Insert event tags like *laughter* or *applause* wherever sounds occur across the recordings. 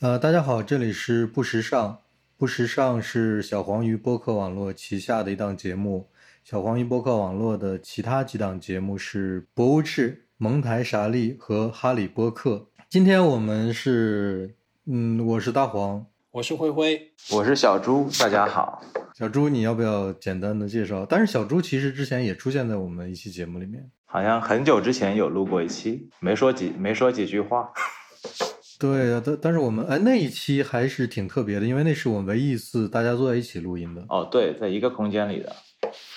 呃，大家好，这里是不时尚。不时尚是小黄鱼播客网络旗下的一档节目。小黄鱼播客网络的其他几档节目是《博物志》、蒙台傻利和哈里播客。今天我们是，嗯，我是大黄，我是灰灰，我是小猪。大家好，小猪，你要不要简单的介绍？但是小猪其实之前也出现在我们一期节目里面，好像很久之前有录过一期，没说几没说几句话。*laughs* 对啊，但但是我们哎那一期还是挺特别的，因为那是我们唯一一次大家坐在一起录音的。哦，对，在一个空间里的，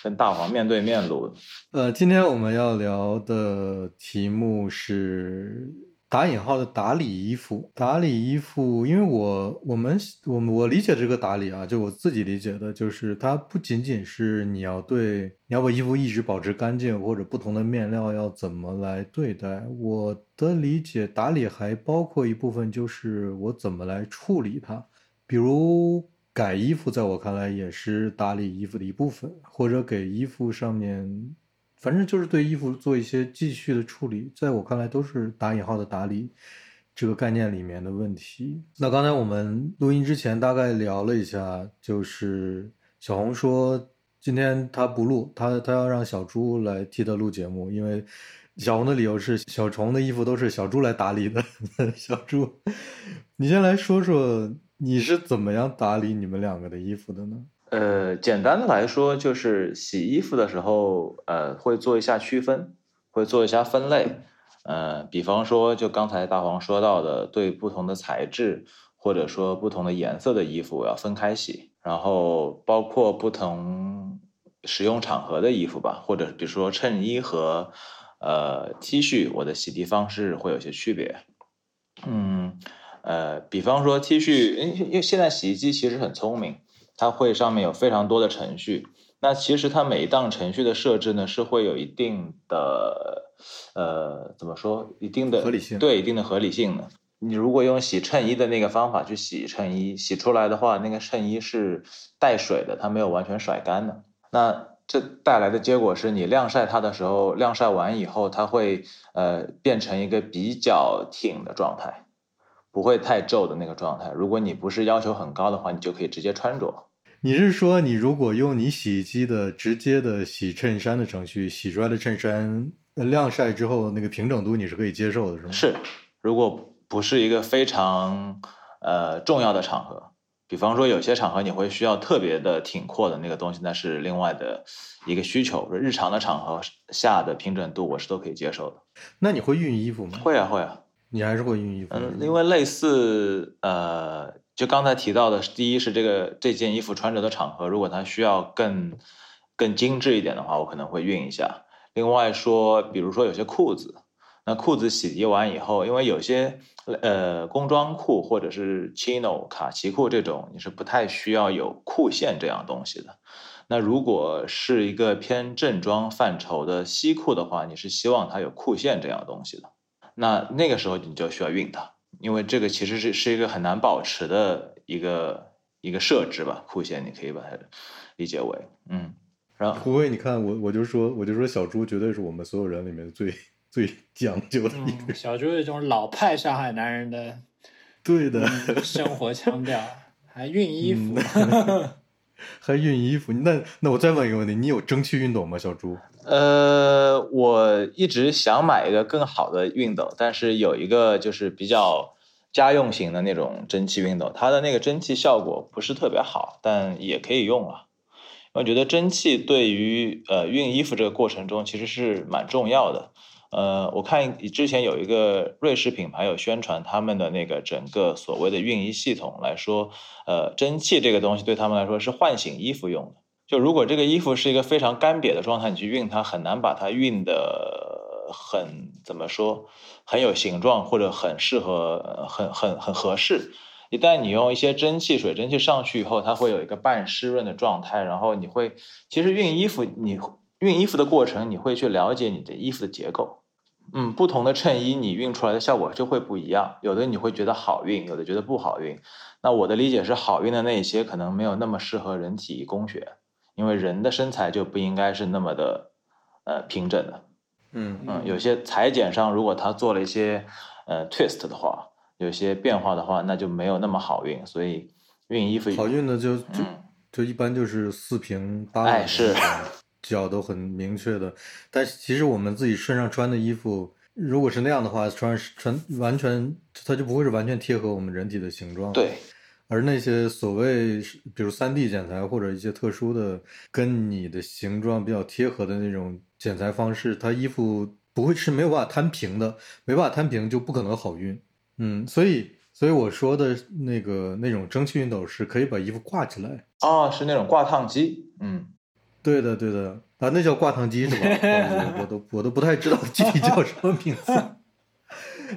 跟大黄面对面录。呃，今天我们要聊的题目是。打引号的打理衣服，打理衣服，因为我我们我我理解这个打理啊，就我自己理解的，就是它不仅仅是你要对你要把衣服一直保持干净，或者不同的面料要怎么来对待。我的理解，打理还包括一部分就是我怎么来处理它，比如改衣服，在我看来也是打理衣服的一部分，或者给衣服上面。反正就是对衣服做一些继续的处理，在我看来都是打引号的打理这个概念里面的问题。那刚才我们录音之前大概聊了一下，就是小红说今天他不录，他他要让小猪来替他录节目，因为小红的理由是小虫的衣服都是小猪来打理的。*laughs* 小猪，你先来说说你是怎么样打理你们两个的衣服的呢？呃，简单的来说，就是洗衣服的时候，呃，会做一下区分，会做一下分类。呃，比方说，就刚才大黄说到的，对不同的材质或者说不同的颜色的衣服，要分开洗。然后，包括不同使用场合的衣服吧，或者比如说衬衣和呃 T 恤，我的洗涤方式会有些区别。嗯，呃，比方说 T 恤，因因为现在洗衣机其实很聪明。它会上面有非常多的程序，那其实它每一档程序的设置呢，是会有一定的，呃，怎么说，一定的合理性，对，一定的合理性的。你如果用洗衬衣的那个方法去洗衬衣，洗出来的话，那个衬衣是带水的，它没有完全甩干的。那这带来的结果是你晾晒它的时候，晾晒完以后，它会呃变成一个比较挺的状态，不会太皱的那个状态。如果你不是要求很高的话，你就可以直接穿着。你是说，你如果用你洗衣机的直接的洗衬衫的程序洗出来的衬衫，晾晒之后那个平整度你是可以接受的，是吗？是，如果不是一个非常呃重要的场合，比方说有些场合你会需要特别的挺阔的那个东西，那是另外的一个需求。日常的场合下的平整度我是都可以接受的。那你会熨衣服吗？会啊，会啊。你还是会熨衣服？嗯，因为类似呃。就刚才提到的，第一是这个这件衣服穿着的场合，如果它需要更更精致一点的话，我可能会熨一下。另外说，比如说有些裤子，那裤子洗涤完以后，因为有些呃工装裤或者是 chino 卡其裤这种，你是不太需要有裤线这样东西的。那如果是一个偏正装范畴的西裤的话，你是希望它有裤线这样东西的。那那个时候你就需要熨它。因为这个其实是是一个很难保持的一个一个设置吧，酷线你可以把它理解为，嗯，然后胡威，你看我我就说我就说小猪绝对是我们所有人里面最最讲究的一个，小猪是这种老派上海男人的，*laughs* 对的生活腔调，还熨衣服。*laughs* 还熨衣服？那那我再问一个问题，你有蒸汽熨斗吗，小猪？呃，我一直想买一个更好的熨斗，但是有一个就是比较家用型的那种蒸汽熨斗，它的那个蒸汽效果不是特别好，但也可以用啊。我觉得蒸汽对于呃熨衣服这个过程中其实是蛮重要的。呃，我看之前有一个瑞士品牌有宣传他们的那个整个所谓的熨衣系统来说，呃，蒸汽这个东西对他们来说是唤醒衣服用的。就如果这个衣服是一个非常干瘪的状态，你去熨它很难把它熨的很怎么说，很有形状或者很适合、很很很合适。一旦你用一些蒸汽、水蒸气上去以后，它会有一个半湿润的状态，然后你会其实熨衣服你。熨衣服的过程，你会去了解你的衣服的结构，嗯，不同的衬衣你熨出来的效果就会不一样。有的你会觉得好熨，有的觉得不好熨。那我的理解是，好熨的那些可能没有那么适合人体工学，因为人的身材就不应该是那么的呃平整的。嗯嗯，有些裁剪上如果他做了一些呃 twist 的话，有些变化的话，那就没有那么好运。所以熨衣服好运的就就嗯就一般就是四平八稳，哎是脚都很明确的。但其实我们自己身上穿的衣服，如果是那样的话，穿穿完全它就不会是完全贴合我们人体的形状。。对而那些所谓比如三 D 剪裁或者一些特殊的跟你的形状比较贴合的那种剪裁方式，它衣服不会是没有办法摊平的，没办法摊平就不可能好熨。嗯，所以所以我说的那个那种蒸汽熨斗是可以把衣服挂起来。哦，是那种挂烫机，嗯，对的，对的，啊，那叫挂烫机是吧？*laughs* 我我都我都不太知道具体叫什么名字，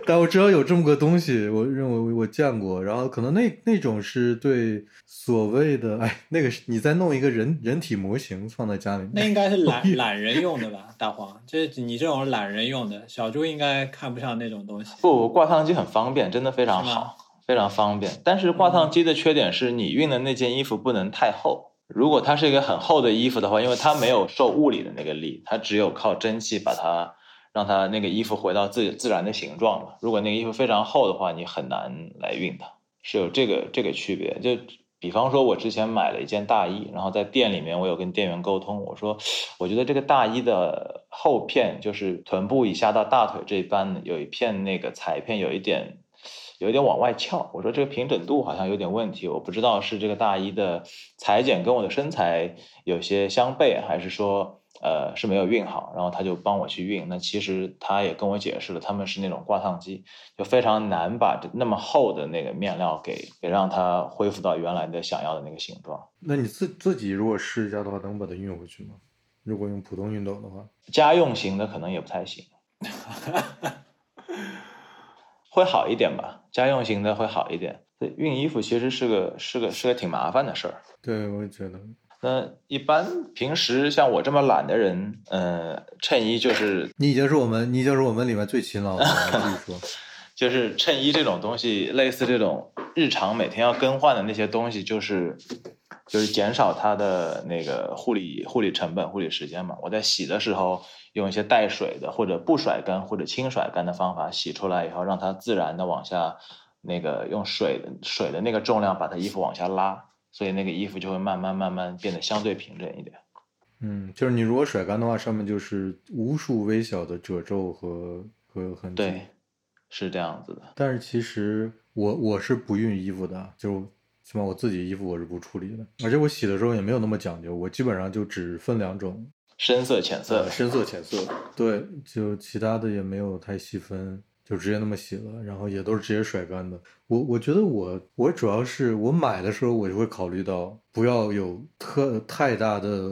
但我知道有这么个东西，我认为我见过。然后可能那那种是对所谓的，哎，那个是你再弄一个人人体模型放在家里面，那应该是懒懒人用的吧？大黄，就是你这种懒人用的，小猪应该看不上那种东西。不，挂烫机很方便，真的非常好，非常方便。但是挂烫机的缺点是你熨的那件衣服不能太厚。如果它是一个很厚的衣服的话，因为它没有受物理的那个力，它只有靠蒸汽把它让它那个衣服回到自自然的形状嘛。如果那个衣服非常厚的话，你很难来熨它，是有这个这个区别。就比方说，我之前买了一件大衣，然后在店里面我有跟店员沟通，我说我觉得这个大衣的后片，就是臀部以下到大腿这一般有一片那个裁片有一点。有一点往外翘，我说这个平整度好像有点问题，我不知道是这个大衣的裁剪跟我的身材有些相悖，还是说呃是没有熨好，然后他就帮我去熨。那其实他也跟我解释了，他们是那种挂烫机，就非常难把这那么厚的那个面料给给让它恢复到原来的想要的那个形状。那你自自己如果试一下的话，能把它熨回去吗？如果用普通熨斗的话，家用型的可能也不太行，会好一点吧。家用型的会好一点。对，熨衣服其实是个是个是个挺麻烦的事儿。对我也觉得，那一般平时像我这么懒的人，呃，衬衣就是你已经是我们，你已经是我们里面最勤劳的了。继续说，*laughs* 就是衬衣这种东西，类似这种日常每天要更换的那些东西，就是就是减少它的那个护理护理成本、护理时间嘛。我在洗的时候用一些带水的或者不甩干或者轻甩干的方法洗出来以后，让它自然的往下那个用水的水的那个重量把它衣服往下拉，所以那个衣服就会慢慢慢慢变得相对平整一点。嗯，就是你如果甩干的话，上面就是无数微小的褶皱和和痕迹。对，是这样子的。但是其实我我是不熨衣服的，就起码我自己衣服我是不处理的，而且我洗的时候也没有那么讲究，我基本上就只分两种，深色、浅色呃，，深色、浅色，对，就其他的也没有太细分，就直接那么洗了，然后也都是直接甩干的。我我觉得我我主要是我买的时候我就会考虑到不要有特太大的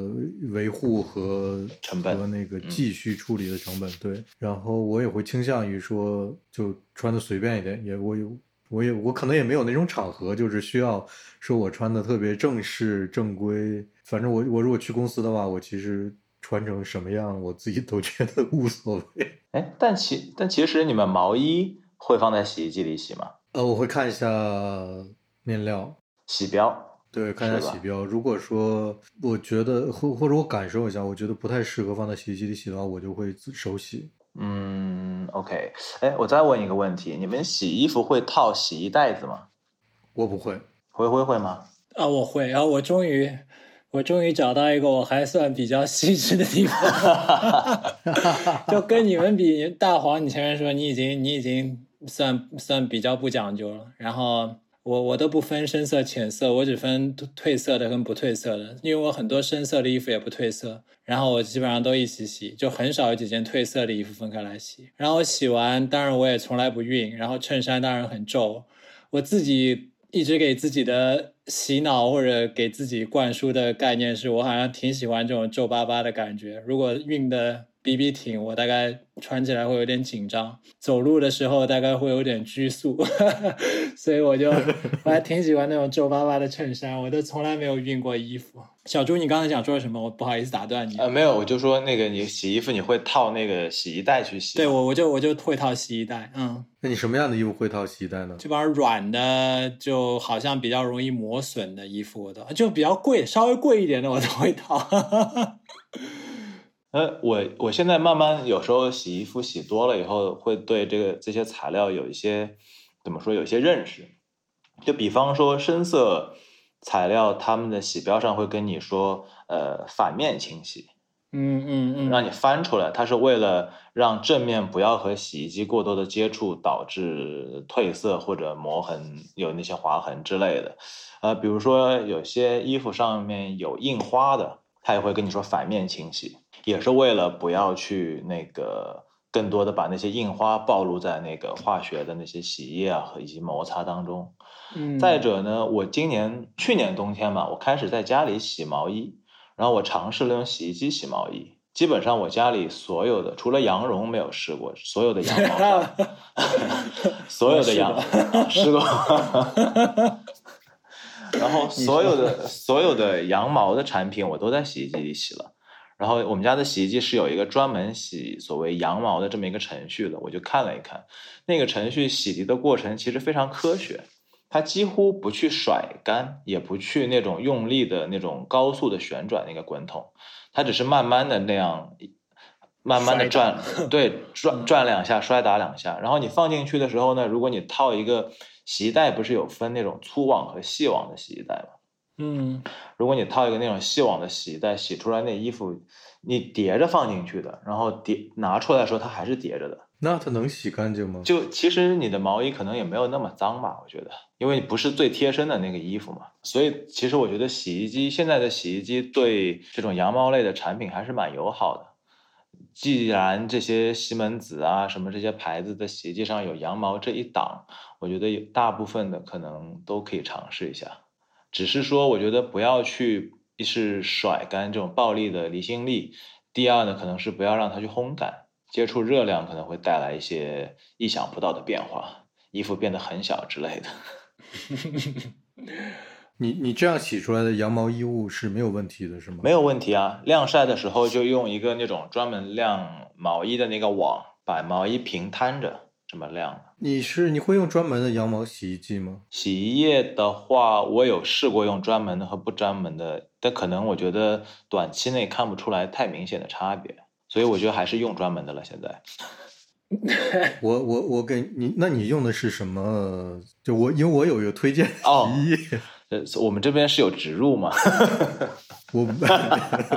维护和成本和那个嗯继续处理的成本，对。然后我也会倾向于说就穿的随便一点，也我有。我也我可能也没有那种场合，就是需要说我穿的特别正式正规。反正我我如果去公司的话，我其实穿成什么样，我自己都觉得无所谓。哎，但其但其实你们毛衣会放在洗衣机里洗吗？呃，我会看一下面料，洗标，对，看一下洗标。如果说我觉得或或者我感受一下，我觉得不太适合放在洗衣机里洗的话，我就会自手洗。嗯，OK。哎，我再问一个问题，你们洗衣服会套洗衣袋子吗？我不会，灰灰会吗？啊，我会，然后我终于，我终于找到一个我还算比较细致的地方，*laughs* 就跟你们比，大黄，你前面说你已经你已经算算比较不讲究了，然后我我都不分深色浅色，我只分褪色的跟不褪色的，因为我很多深色的衣服也不褪色，然后我基本上都一起洗，就很少有几件褪色的衣服分开来洗，然后我洗完，当然我也从来不熨，然后衬衫当然很皱，我自己一直给自己的洗脑或者给自己灌输的概念是我好像挺喜欢这种皱巴巴的感觉。如果熨的比比挺，我大概穿起来会有点紧张，走路的时候大概会有点拘束，*laughs* 所以我就我 *laughs* 还挺喜欢那种皱巴巴的衬衫，我都从来没有熨过衣服。小朱，你刚才想说什么？我不好意思打断你。呃，没有，我就说那个你洗衣服你会套那个洗衣袋去洗？对我，我就我就会套洗衣袋，嗯，那你什么样的衣服会套洗衣袋呢？基本上软的，就好像比较容易磨损的衣服，我都就比较贵，稍微贵一点的我都会套。呃，我我现在慢慢有时候洗衣服洗多了以后，会对这个这些材料有一些怎么说有一些认识。就比方说深色材料，他们的洗标上会跟你说，呃，反面清洗，嗯嗯嗯，让你翻出来，它是为了让正面不要和洗衣机过多的接触，导致褪色或者磨痕，有那些划痕之类的。呃，比如说有些衣服上面有印花的，它也会跟你说反面清洗，也是为了不要去那个更多的把那些印花暴露在那个化学的那些洗衣液啊和以及摩擦当中。嗯再者呢，我今年去年冬天嘛，我开始在家里洗毛衣，然后我尝试了用洗衣机洗毛衣。基本上我家里所有的，除了羊绒没有试过，所有的羊毛上，*laughs* 所有的羊啊试过，*laughs* 然后所有的所有的羊毛的产品我都在洗衣机里洗了。然后我们家的洗衣机是有一个专门洗所谓羊毛的这么一个程序的，我就看了一看，那个程序洗涤的过程其实非常科学，它几乎不去甩干，也不去那种用力的那种高速的旋转那个滚筒，它只是慢慢的那样，慢慢的转，*laughs* 对，转转两下，摔打两下，然后你放进去的时候呢，如果你套一个洗衣袋，不是有分那种粗网和细网的洗衣袋吗？嗯如果你套一个那种细网的洗衣袋，洗出来那衣服，你叠着放进去的，然后叠拿出来的时候它还是叠着的，那它能洗干净吗？就其实你的毛衣可能也没有那么脏吧，我觉得，因为你不是最贴身的那个衣服嘛，所以其实我觉得洗衣机现在的洗衣机对这种羊毛类的产品还是蛮友好的。既然这些西门子啊什么这些牌子的洗衣机上有羊毛这一档，我觉得有大部分的可能都可以尝试一下。只是说，我觉得不要去一是甩干这种暴力的离心力，第二呢，可能是不要让它去烘干，接触热量可能会带来一些意想不到的变化，衣服变得很小之类的。*laughs* 你你这样洗出来的羊毛衣物是没有问题的，是吗？没有问题啊，晾晒的时候就用一个那种专门晾毛衣的那个网，把毛衣平摊着这么晾。你是你会用专门的羊毛洗衣机吗？洗衣液的话，我有试过用专门的和不专门的，但可能我觉得短期内看不出来太明显的差别，所以我觉得还是用专门的了。现在 *laughs* 我我我给你，那你用的是什么？就我因为我有一个推荐哦洗衣液，呃，我们这边是有植入嘛？*laughs* *laughs* 我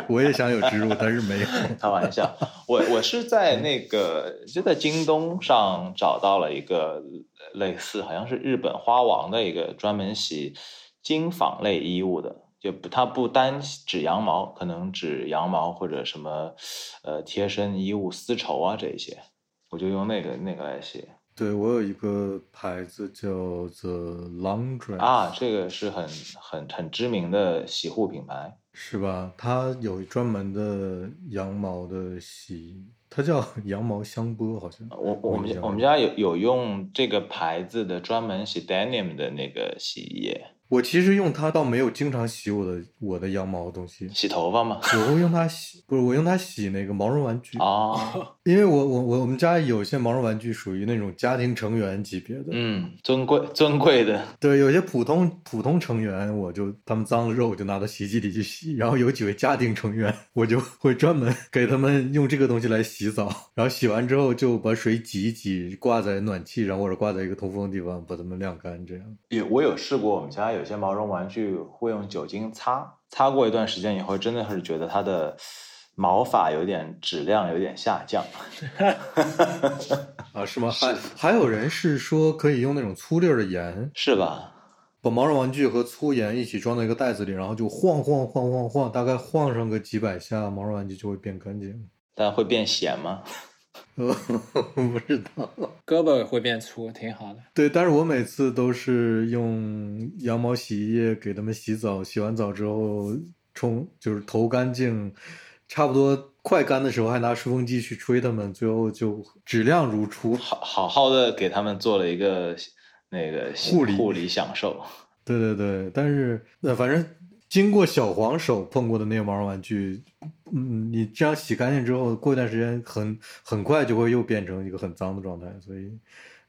我也想有植入，但是没有。*laughs* 开玩笑，我我是在那个就在京东上找到了一个类似好像是日本花王的一个专门洗金纺类衣物的，就不它不单指羊毛，可能指羊毛或者什么呃贴身衣物丝绸啊这一些，我就用那个那个来洗对我有一个牌子叫做 Laundry 啊，这个是很很很知名的洗护品牌。是吧？它有专门的羊毛的洗，它叫 *laughs* 羊毛香波，好像。我我们家我们家有有用这个牌子的专门洗 denim 的那个洗衣液，我其实用它倒没有经常洗我的我的羊毛的东西，洗头发吗？我会用它洗，不是我用它洗那个毛绒玩具，哦，*laughs* 因为我我我我们家有些毛绒玩具属于那种家庭成员级别的，嗯，尊贵尊贵的，对，有些普通普通成员，我就他们脏了之后，我就拿到洗衣机里去洗。然后有几位家庭成员，我就会专门给他们用这个东西来洗澡。然后洗完之后就把水挤一挤，挂在暖气上或者挂在一个通风的地方，把它们晾干。这样，有我有试过，我们家有些毛绒玩具会用酒精擦，擦过一段时间以后，真的是觉得它的毛发有点质量有点下降。*laughs* 啊，是吗？还还有人是说可以用那种粗粒儿的盐，*laughs* 是吧？把毛绒玩具和粗盐一起装在一个袋子里，然后就晃晃晃晃晃，大概晃上个几百下，毛绒玩具就会变干净。但会变咸吗？呃，*laughs* 不知道。胳膊会变粗，挺好的。对，但是我每次都是用羊毛洗衣液给它们洗澡，洗完澡之后冲，就是头干净，差不多快干的时候还拿吹风机去吹它们，最后就质量如初。好好好的给他们做了一个那个护理护理享受。对对对，但是呃，反正经过小黄手碰过的那些毛绒玩具，嗯，你这样洗干净之后，过一段时间很很快就会又变成一个很脏的状态，所以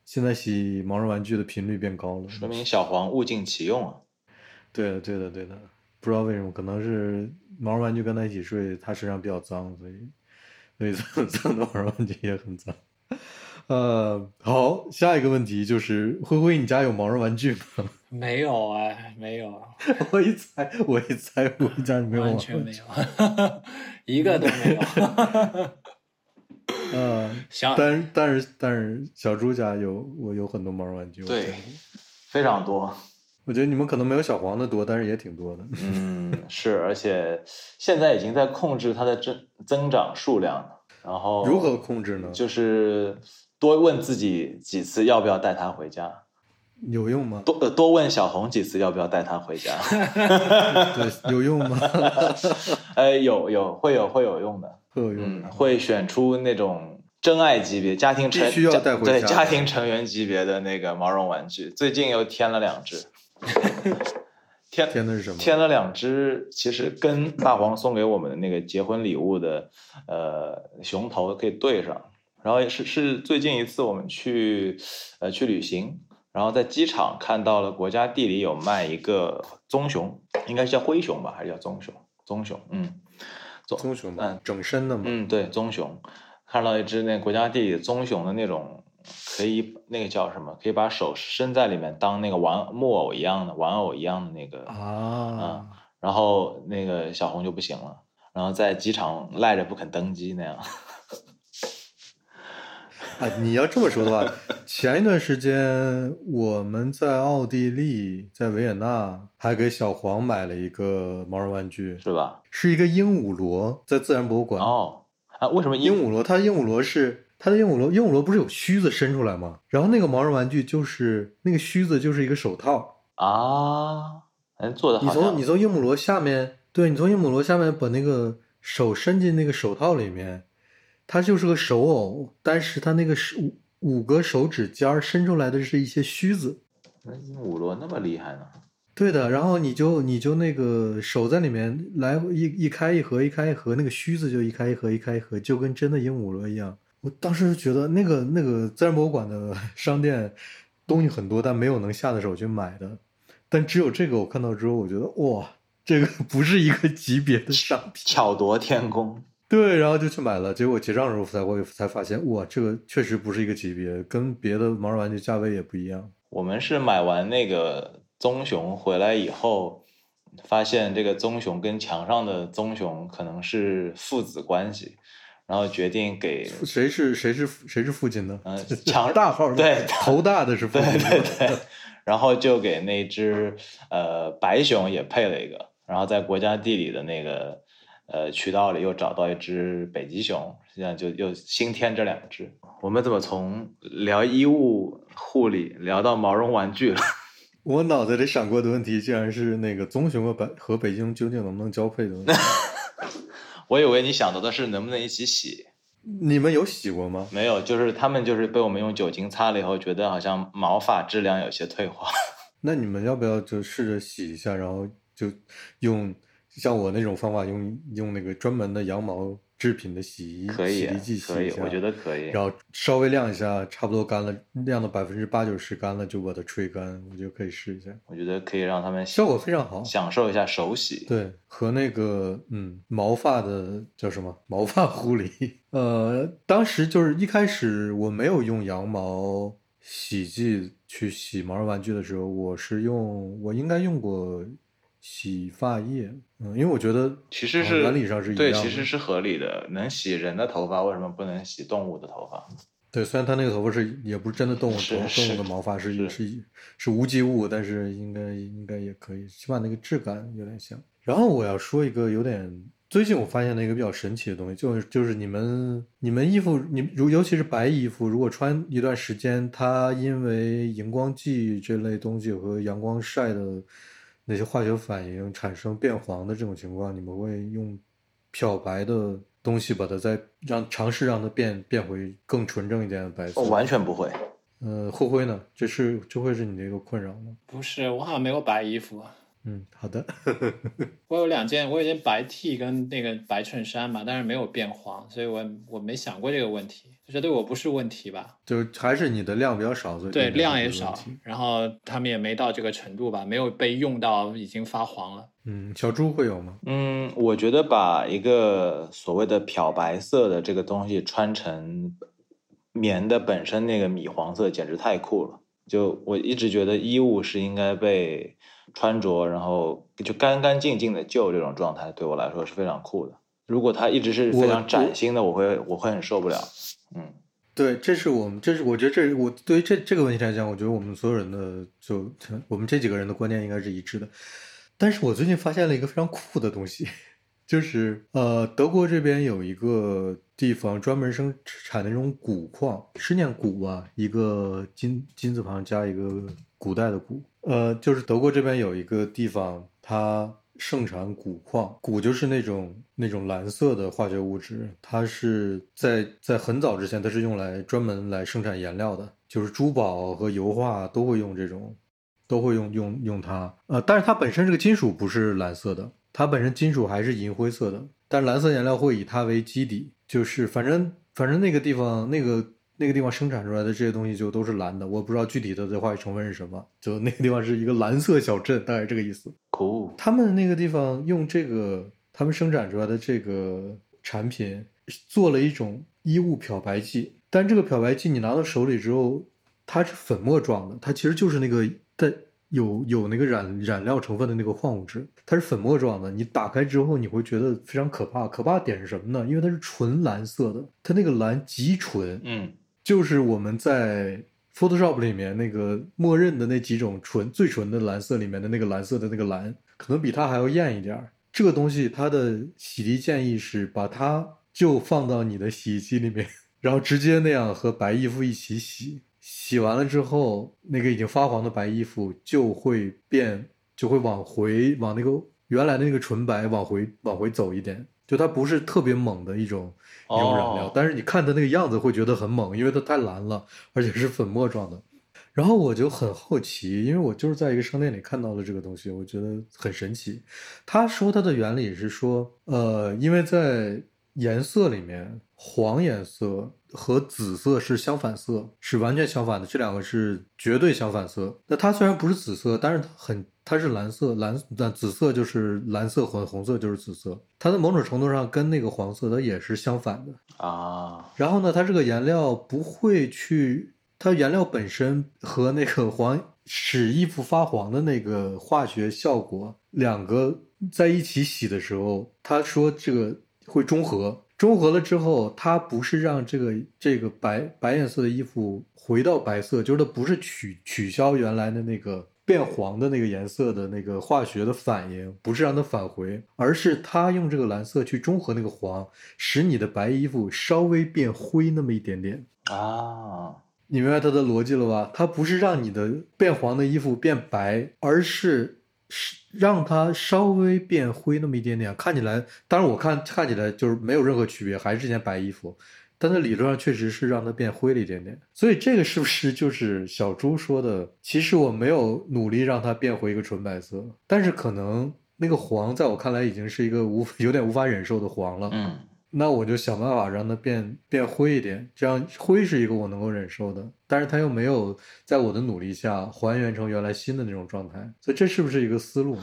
现在洗毛绒玩具的频率变高了。说明小黄物尽其用啊！对的，对的，对的，不知道为什么，可能是毛绒玩具跟他一起睡，他身上比较脏，所以所以脏 *laughs* 脏的毛绒玩具也很脏。呃，好，下一个问题就是，灰灰，你家有毛绒玩具吗？*laughs* 没有哎，没有，*laughs* 我一猜，我一猜，我家里没有毛绒完全没玩具。有，一个都没有。嗯，行但是但是但是小猪家有，我有很多毛绒玩具。对非常多。我觉得你们可能没有小黄的多，但是也挺多的。嗯，是，而且现在已经在控制它的增增长数量了。然后如何控制呢？就是多问自己几次要不要带它回家，有用吗？多呃多问小红几次要不要带它回家。*laughs* *laughs* 对，有用吗？*laughs* 哎，有有会有会有用的，会有用嗯，的。会选出那种真爱级别、家庭成必须要带回家对家庭成员级别的那个毛绒玩具。最近又添了两只，*laughs* 添添的是什么？添了两只，其实跟大黄送给我们的那个结婚礼物的呃熊头可以对上。然后也是是最近一次我们去呃去旅行，然后在机场看到了国家地理有卖一个棕熊，应该是叫灰熊吧，还是叫棕熊？棕熊，嗯，棕棕熊吗嗯？整身的吗？嗯，对，棕熊，看到一只那国家地理棕熊的那种，可以那个叫什么？可以把手伸在里面当那个玩木偶一样的玩偶一样的那个啊，然后那个小红就不行了，然后在机场赖着不肯登机那样。*laughs* 啊，你要这么说的话，前一段时间我们在奥地利，在维也纳还给小黄买了一个毛绒玩具，是吧？是一个鹦鹉螺，在自然博物馆。哦，啊，为什么鹦鹦鹉螺，它鹦鹉螺是它的鹦鹉螺，鹦鹉螺不是有须子伸出来吗？然后那个毛绒玩具就是那个须子就是一个手套，啊？哎，做的你好像从你从鹦鹉螺下面，对你从鹦鹉螺下面把那个手伸进那个手套里面，它就是个手偶，但是它那个是五五个手指尖儿伸出来的是一些须子。那鹦鹉螺那么厉害呢？对的，然后你就你就那个手在里面来回一一开一合一开一合，那个须子就一开一合一开一合，就跟真的鹦鹉螺一样。我当时就觉得那个那个自然博物馆的 *laughs* 商店东西很多，但没有能下的手去买的。但只有这个我看到之后，我觉得哇，这个不是一个级别的商品。巧夺天工。对，然后就去买了，结果结账的时候才会才发现，哇，这个确实不是一个级别，跟别的毛绒玩具价位也不一样。我们是买完那个棕熊回来以后，发现这个棕熊跟墙上的棕熊可能是父子关系，然后决定给谁是谁是谁是父亲呢？嗯 *laughs* 强大号，对头大的是父对亲。对对，然后就给那只呃白熊也配了一个，然后在国家地理的那个呃渠道里又找到一只北极熊，现在就又新添这两只。我们怎么从聊衣物护理聊到毛绒玩具了？*laughs* 我脑子里闪过的问题，竟然是那个棕熊和白和北京究竟能不能交配的问题。*laughs* 我以为你想到的是能不能一起洗，你们有洗过吗？没有，就是他们就是被我们用酒精擦了以后，觉得好像毛发质量有些退化。*laughs* 那你们要不要就试着洗一下，然后就用像我那种方法用用那个专门的羊毛制品的洗衣可以洗涤剂洗一下，，我觉得可以。然后稍微晾一下，差不多干了，晾到百分之八九十干了就把它吹干，我觉得可以试一下，我觉得可以让他们效果非常好。享受一下手洗。对，和那个嗯毛发的叫什么毛发护理，呃，当时就是一开始我没有用羊毛洗剂去洗毛绒玩具的时候，我是用我应该用过洗发液，嗯，因为我觉得呃其实是原理上是一样对，其实是合理的。能洗人的头发，为什么不能洗动物的头发？对，虽然它那个头发是也不是真的动物头，动物的毛发是是是是无机物，但是应该应该也可以，起码那个质感有点像。然后我要说一个有点最近我发现的一个比较神奇的东西，就是就是你们你们衣服，你如尤其是白衣服，如果穿一段时间，它因为荧光剂这类东西和阳光晒的那些化学反应产生变黄的这种情况，你们会用漂白的东西把它再让尝试让它变变回更纯正一点的白色。我完全不会。呃，后辉呢？这是这会是你的一个困扰吗？不是，我好像没有白衣服。嗯，好的。*laughs* 我有两件，我有件白 T 跟那个白衬衫嘛，但是没有变黄，所以我我没想过这个问题，这对我不是问题吧？就是还是你的量比较少，所以对，量也少然后他们也没到这个程度吧，没有被用到已经发黄了。嗯，小猪会有吗？嗯，我觉得把一个所谓的漂白色的这个东西穿成棉的本身那个米黄色简直太酷了。就我一直觉得衣物是应该被穿着，然后就干干净净的旧这种状态，对我来说是非常酷的。如果它一直是非常崭新的，我会我会很受不了。嗯，对，这是我们，这是我觉得这我对于这这个问题来讲，我觉得我们所有人的就我们这几个人的观念应该是一致的。但是我最近发现了一个非常酷的东西，就是呃，德国这边有一个地方专门生产那种古矿，是念古吧，一个金金字旁加一个古代的古，呃，就是德国这边有一个地方，它盛产钴矿，钴就是那种那种蓝色的化学物质，它是在在很早之前，它是用来专门来生产颜料的，就是珠宝和油画都会用这种。都会用用用它，呃，但是它本身这个金属不是蓝色的，它本身金属还是银灰色的，但是蓝色颜料会以它为基底，就是反正反正那个地方那个那个地方生产出来的这些东西就都是蓝的，我不知道具体的这化学成分是什么，就那个地方是一个蓝色小镇，大概这个意思。酷，他们那个地方用这个他们生产出来的这个产品做了一种衣物漂白剂，但这个漂白剂你拿到手里之后，它是粉末状的，它其实就是那个。但有有那个染染料成分的那个矿物质，它是粉末状的。你打开之后，你会觉得非常可怕。可怕点是什么呢？因为它是纯蓝色的，它那个蓝极纯，嗯，就是我们在 Photoshop 里面那个默认的那几种纯最纯的蓝色里面的那个蓝色的那个蓝，可能比它还要艳一点儿。这个东西它的洗涤建议是把它就放到你的洗衣机里面，*laughs* 然后直接那样和白衣服一起洗。洗完了之后，那个已经发黄的白衣服就会变，就会往回往那个原来的那个纯白往回往回走一点。就它不是特别猛的一种一种染料，但是你看它那个样子会觉得很猛，因为它太蓝了，而且是粉末状的。然后我就很好奇，因为我就是在一个商店里看到了这个东西，我觉得很神奇。他说它的原理是说，呃，因为在颜色里面，黄颜色。和紫色是相反色，是完全相反的。这两个是绝对相反色。那它虽然不是紫色，但是它很，它是蓝色，蓝但紫色就是蓝色，混红色就是紫色。它在某种程度上跟那个黄色它也是相反的啊。然后呢，它这个颜料不会去，它颜料本身和那个黄使衣服发黄的那个化学效果两个在一起洗的时候，他说这个会中和。中和了之后，它不是让这个这个白白颜色的衣服回到白色，就是它不是取取消原来的那个变黄的那个颜色的那个化学的反应，不是让它返回，而是它用这个蓝色去中和那个黄，使你的白衣服稍微变灰那么一点点啊。你明白它的逻辑了吧？它不是让你的变黄的衣服变白，而是。是让它稍微变灰那么一点点，看起来，当然我看看起来就是没有任何区别，还是这件白衣服，但在理论上确实是让它变灰了一点点。所以这个是不是就是小猪说的？其实我没有努力让它变回一个纯白色，但是可能那个黄在我看来已经是一个无有点无法忍受的黄了。嗯。那我就想办法让它变变灰一点，这样灰是一个我能够忍受的，但是它又没有在我的努力下还原成原来新的那种状态，所以这是不是一个思路？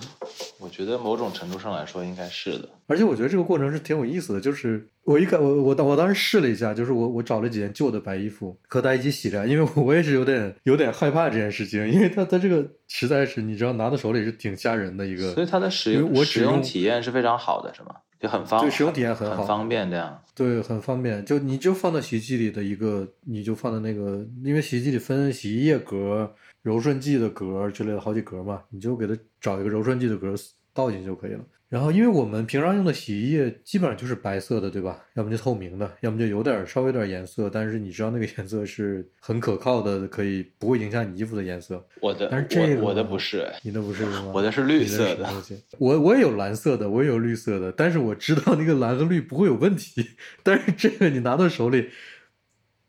我觉得某种程度上来说应该是的，而且我觉得这个过程是挺有意思的，就是我一看我我我当时试了一下，就是我我找了几件旧的白衣服和它一起洗着，因为我也是有点有点害怕这件事情，因为它它这个实在是你知道拿到手里是挺吓人的一个，所以它的使用使用体验是非常好的，是吗？就很方，对使用体验很好，很方便这样。对，很方便。就你就放到洗衣机里的一个，你就放在那个，因为洗衣机里分洗衣液格、柔顺剂的格之类的好几格嘛，你就给它找一个柔顺剂的格倒进去就可以了。然后，因为我们平常用的洗衣液基本上就是白色的，对吧？要么就透明的，要么就有点稍微有点颜色，但是你知道那个颜色是很可靠的，可以不会影响你衣服的颜色。我的，但是这个我的不是，你的不是吗？*laughs* 我的是绿色的。我我也有蓝色的，我也有绿色的，但是我知道那个蓝和绿不会有问题。*laughs* 但是这个你拿到手里。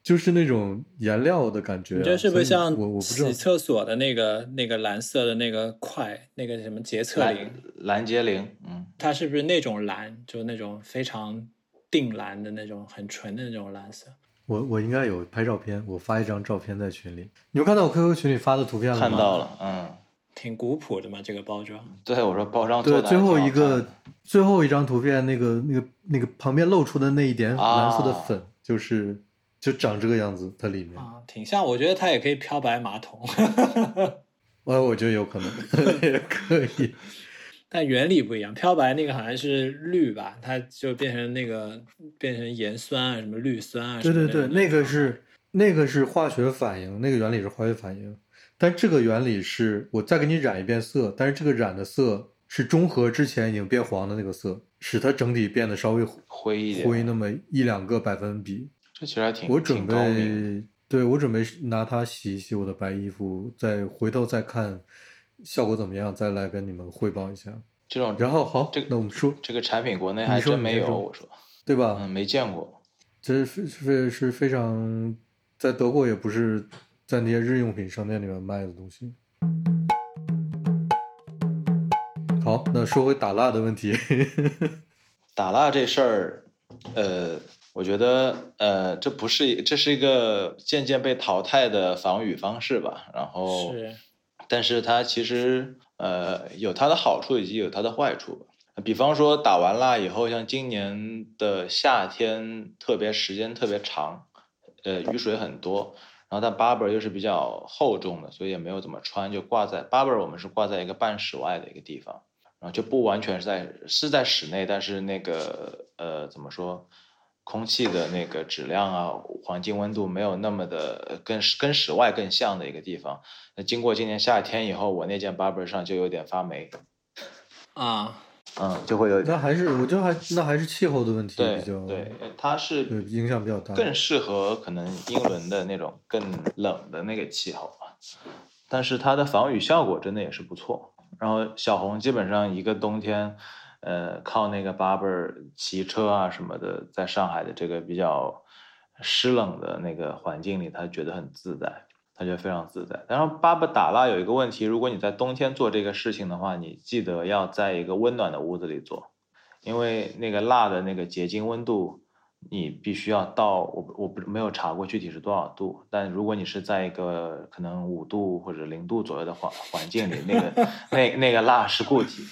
就是那种颜料的感觉，你这是不是像我我不知道洗厕所的那个那个蓝色的那个块，那个什么洁厕灵蓝洁灵，嗯，它是不是那种蓝，就那种非常定蓝的那种很纯的那种蓝色？我我应该有拍照片，我发一张照片在群里，你们看到我 QQ 群里发的图片了吗？看到了，嗯，挺古朴的嘛，这个包装。对，我说包装对，最后一个最后一张图片，那个那个那个旁边露出的那一点蓝色的粉，就是。就长这个样子，它里面，啊，挺像。我觉得它也可以漂白马桶，*laughs* 呃，我觉得有可能 *laughs* 也可以。但原理不一样。漂白那个好像是氯吧，它就变成那个变成盐酸啊，什么氯酸啊。对对对，那个是那个是化学反应，那个原理是化学反应，但这个原理是我再给你染一遍色，但是这个染的色是中和之前已经变黄的那个色，使它整体变得稍微灰一点，灰那么一两个百分比。这其实还挺我准。备，对我准备拿它洗一洗我的白衣服，再回头再看效果怎么样，再来跟你们汇报一下。这种然后好这，那我们说这个产品国内还真没有，我说，对吧？嗯，没见过。这是非是非常在德国也不是在那些日用品商店里面卖的东西。好，那说回打蜡的问题，*laughs* 打蜡这事儿，呃，我觉得，呃，这不是，这是一个渐渐被淘汰的防雨方式吧。然后，是但是它其实，呃，有它的好处，以及有它的坏处吧。比方说，打完蜡以后，像今年的夏天，特别时间特别长，呃，雨水很多，然后但 Barber 又是比较厚重的，所以也没有怎么穿，就挂在 Barber 我们是挂在一个半室外的一个地方，然后就不完全是在是在室内，但是那个呃怎么说，空气的那个质量啊，环境温度没有那么的跟室跟室外更像的一个地方。那经过今年夏天以后，我那件 Barber 上就有点发霉，啊，嗯，就会有那还是我觉得还那还是气候的问题对比较对，它是对影响比较大。更适合可能英伦的那种更冷的那个气候啊，但是它的防雨效果真的也是不错。然后小红基本上一个冬天，呃，靠那个 Barber 骑车啊什么的，在上海的这个比较湿冷的那个环境里，他觉得很自在，他觉得非常自在。然后 Barber 打蜡有一个问题，如果你在冬天做这个事情的话，你记得要在一个温暖的屋子里做，因为那个蜡的那个结晶温度。你必须要到我我不没有查过具体是多少度，但如果你是在一个可能五度或者零度左右的环环境里，那个那那个蜡是固体。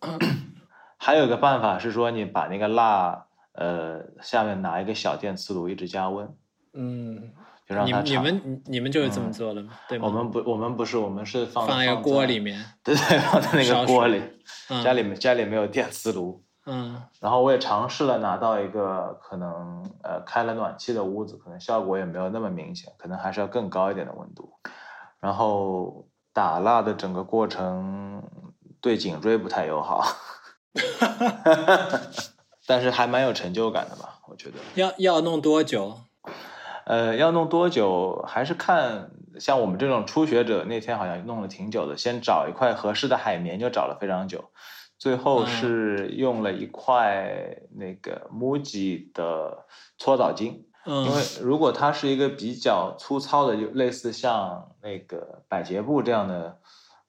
*clears throat* 还有一个办法是说，你把那个蜡呃下面拿一个小电磁炉一直加温，嗯，就让它长。你你们你你们就是这么做的吗？对吗？我们不我们不是我们是放放在一个锅里面，*laughs* 对对，放在那个锅里。嗯家里面家里没有电磁炉，嗯然后我也尝试了拿到一个可能呃开了暖气的屋子，可能效果也没有那么明显，可能还是要更高一点的温度。然后打蜡的整个过程对颈椎不太友好，*laughs* 但是还蛮有成就感的吧，我觉得。要要弄多久？呃，要弄多久还是看像我们这种初学者，那天好像弄了挺久的，先找一块合适的海绵就找了非常久，最后嗯是用了一块那个 MUJI 的搓澡巾，嗯，因为如果它是一个比较粗糙的，就类似像那个百洁布这样的，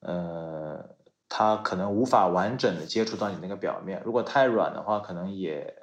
呃，它可能无法完整的接触到你那个表面，如果太软的话，可能也。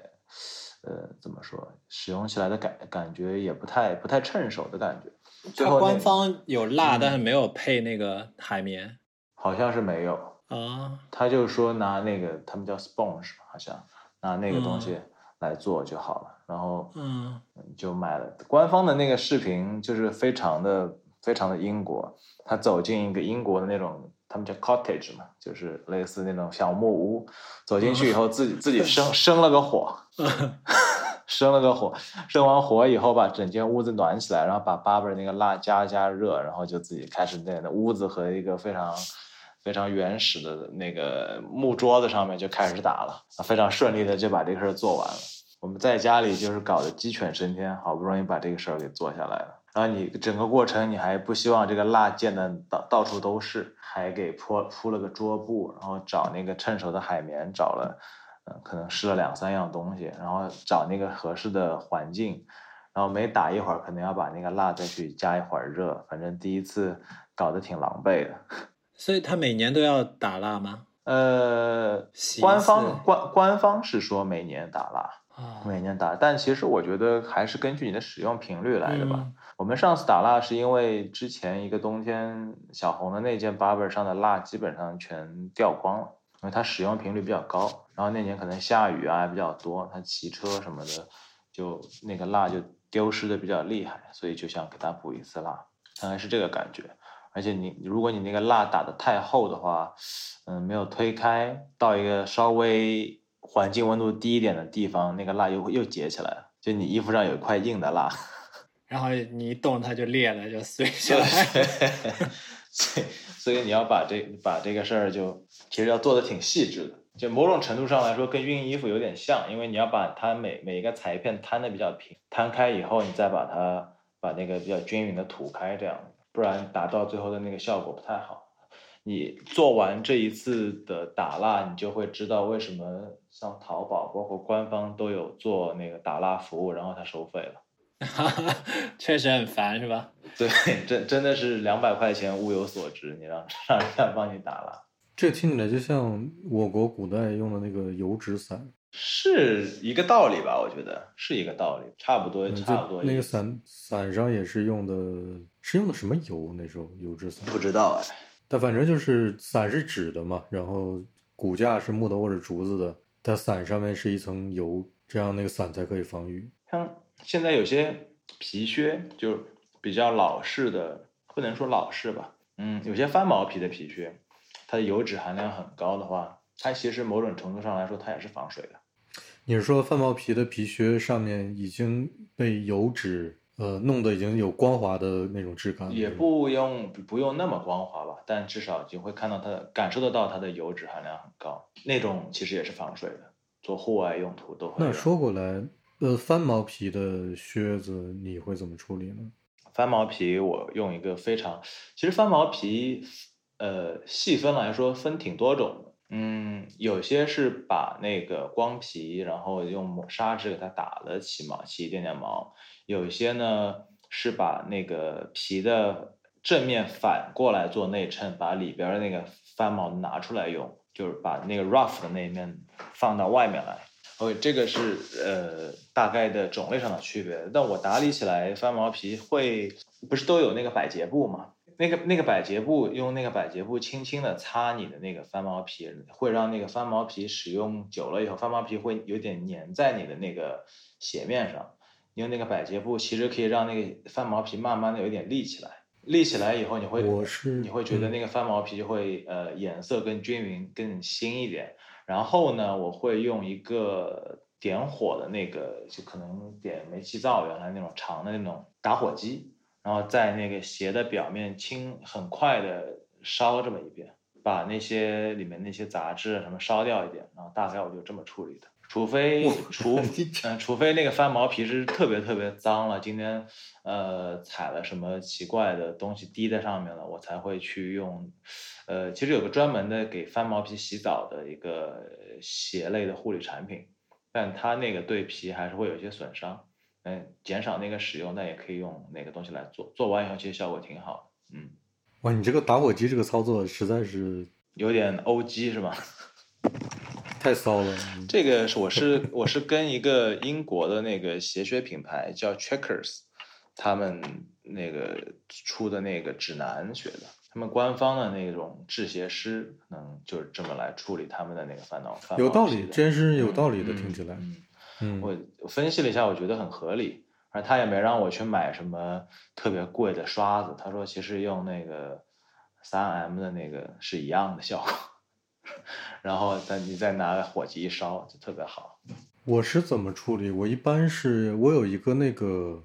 呃，怎么说？使用起来的感感觉也不太不太趁手的感觉。最它后官方有蜡，嗯但是没有配那个海绵好像是没有，啊。他就说拿那个他们叫 sponge 吧好像拿那个东西嗯来做就好了。然后嗯就买了官方的那个视频，就是非常的非常的英国。他走进一个英国的那种，他们叫 cottage 嘛，就是类似那种小木屋。走进去以后，自己自己生生了个火，*laughs* 生了个火，生完火以后把整间屋子暖起来，然后把 Barber 那个蜡加加热，然后就自己开始在那屋子和一个非常非常原始的那个木桌子上面就开始打了，非常顺利的就把这个事儿做完了。我们在家里就是搞得鸡犬升天，好不容易把这个事儿给做下来了。然后你整个过程你还不希望这个蜡溅的到到处都是，还给铺铺了个桌布，然后找那个趁手的海绵，找了，呃，可能试了两三样东西，然后找那个合适的环境，然后每打一会儿，可能要把那个蜡再去加一会儿热，反正第一次搞得挺狼狈的。*laughs* 所以他每年都要打蜡吗？呃官方官官方是说每年打蜡，啊，每年打，但其实我觉得还是根据你的使用频率来的吧。嗯我们上次打蜡是因为之前一个冬天小红的那件 Barber 上的蜡基本上全掉光了，因为它使用频率比较高。然后那年可能下雨啊比较多，他骑车什么的就那个蜡就丢失的比较厉害，所以就想给它补一次蜡，大概是这个感觉。而且你如果你那个蜡打的太厚的话，嗯，没有推开到一个稍微环境温度低一点的地方，那个蜡又又结起来了，就你衣服上有一块硬的蜡。*laughs* 然后你一动它就裂了，就碎下来。*laughs* 所以，所以你要把这把这个事儿就其实要做的挺细致的，就某种程度上来说跟熨衣服有点像，因为你要把它每每一个裁片摊的比较平，摊开以后你再把它把那个比较均匀的涂开，这样，不然达到最后的那个效果不太好。你做完这一次的打蜡，你就会知道为什么像淘宝包括官方都有做那个打蜡服务，然后它收费了。*laughs* 确实很烦，是吧？*laughs* 对，真真的是两百块钱物有所值，你让 *laughs* 让人家帮你打蜡，这听起来就像我国古代用的那个油纸伞，是一个道理吧？我觉得是一个道理，差不多，差不多。那个伞伞上也是用的，是用的什么油？那时候油纸伞不知道哎，但反正就是伞是纸的嘛，然后骨架是木头或者竹子的，它伞上面是一层油，这样那个伞才可以防雨。像现在有些皮靴就比较老式的，不能说老式吧，嗯，有些翻毛皮的皮靴，它的油脂含量很高的话，它其实某种程度上来说，它也是防水的。你是说翻毛皮的皮靴上面已经被油脂呃弄得已经有光滑的那种质感？也不用不用那么光滑吧，但至少就会看到它的感受得到它的油脂含量很高，那种其实也是防水的，做户外用途都会。那说过来。呃，翻毛皮的靴子你会怎么处理呢？翻毛皮我用一个非常，其实翻毛皮，呃，细分来说分挺多种的。嗯，有些是把那个光皮，然后用磨砂纸给它打了起毛，起一点点毛。有些呢是把那个皮的正面反过来做内衬，把里边的那个翻毛拿出来用，就是把那个 rough 的那一面放到外面来。OK，这个是呃大概的种类上的区别。但我打理起来翻毛皮会不是都有那个百洁布吗？那个那个百洁布用那个百洁布轻轻的擦你的那个翻毛皮，会让那个翻毛皮使用久了以后，翻毛皮会有点粘在你的那个鞋面上。用那个百洁布其实可以让那个翻毛皮慢慢的有点立起来，立起来以后你会你会觉得那个翻毛皮就会呃颜色更均匀更新一点。然后呢，我会用一个点火的那个，就可能点煤气灶原来那种长的那种打火机，然后在那个鞋的表面轻很快的烧这么一遍，把那些里面那些杂质什么烧掉一点，然后大概我就这么处理的。除非除嗯，除非那个翻毛皮是特别特别脏了，今天呃踩了什么奇怪的东西滴在上面了，我才会去用。呃，其实有个专门的给翻毛皮洗澡的一个鞋类的护理产品，但它那个对皮还是会有一些损伤。嗯，减少那个使用，那也可以用哪个东西来做，做完以后其实效果挺好的。嗯，哇，你这个打火机这个操作实在是有点 O G 是吧？*laughs* 太骚了！这个是我是我是跟一个英国的那个鞋靴品牌叫 Checkers，他们那个出的那个指南学的。他们官方的那种制鞋师，可能就是这么来处理他们的那个烦恼。有道理，真是有道理的，听起来。嗯，我分析了一下，我觉得很合理。而他也没让我去买什么特别贵的刷子，他说其实用那个三 M 的那个是一样的效果。*laughs* 然后再你再拿火机一烧，就特别好。我是怎么处理？我一般是我有一个那个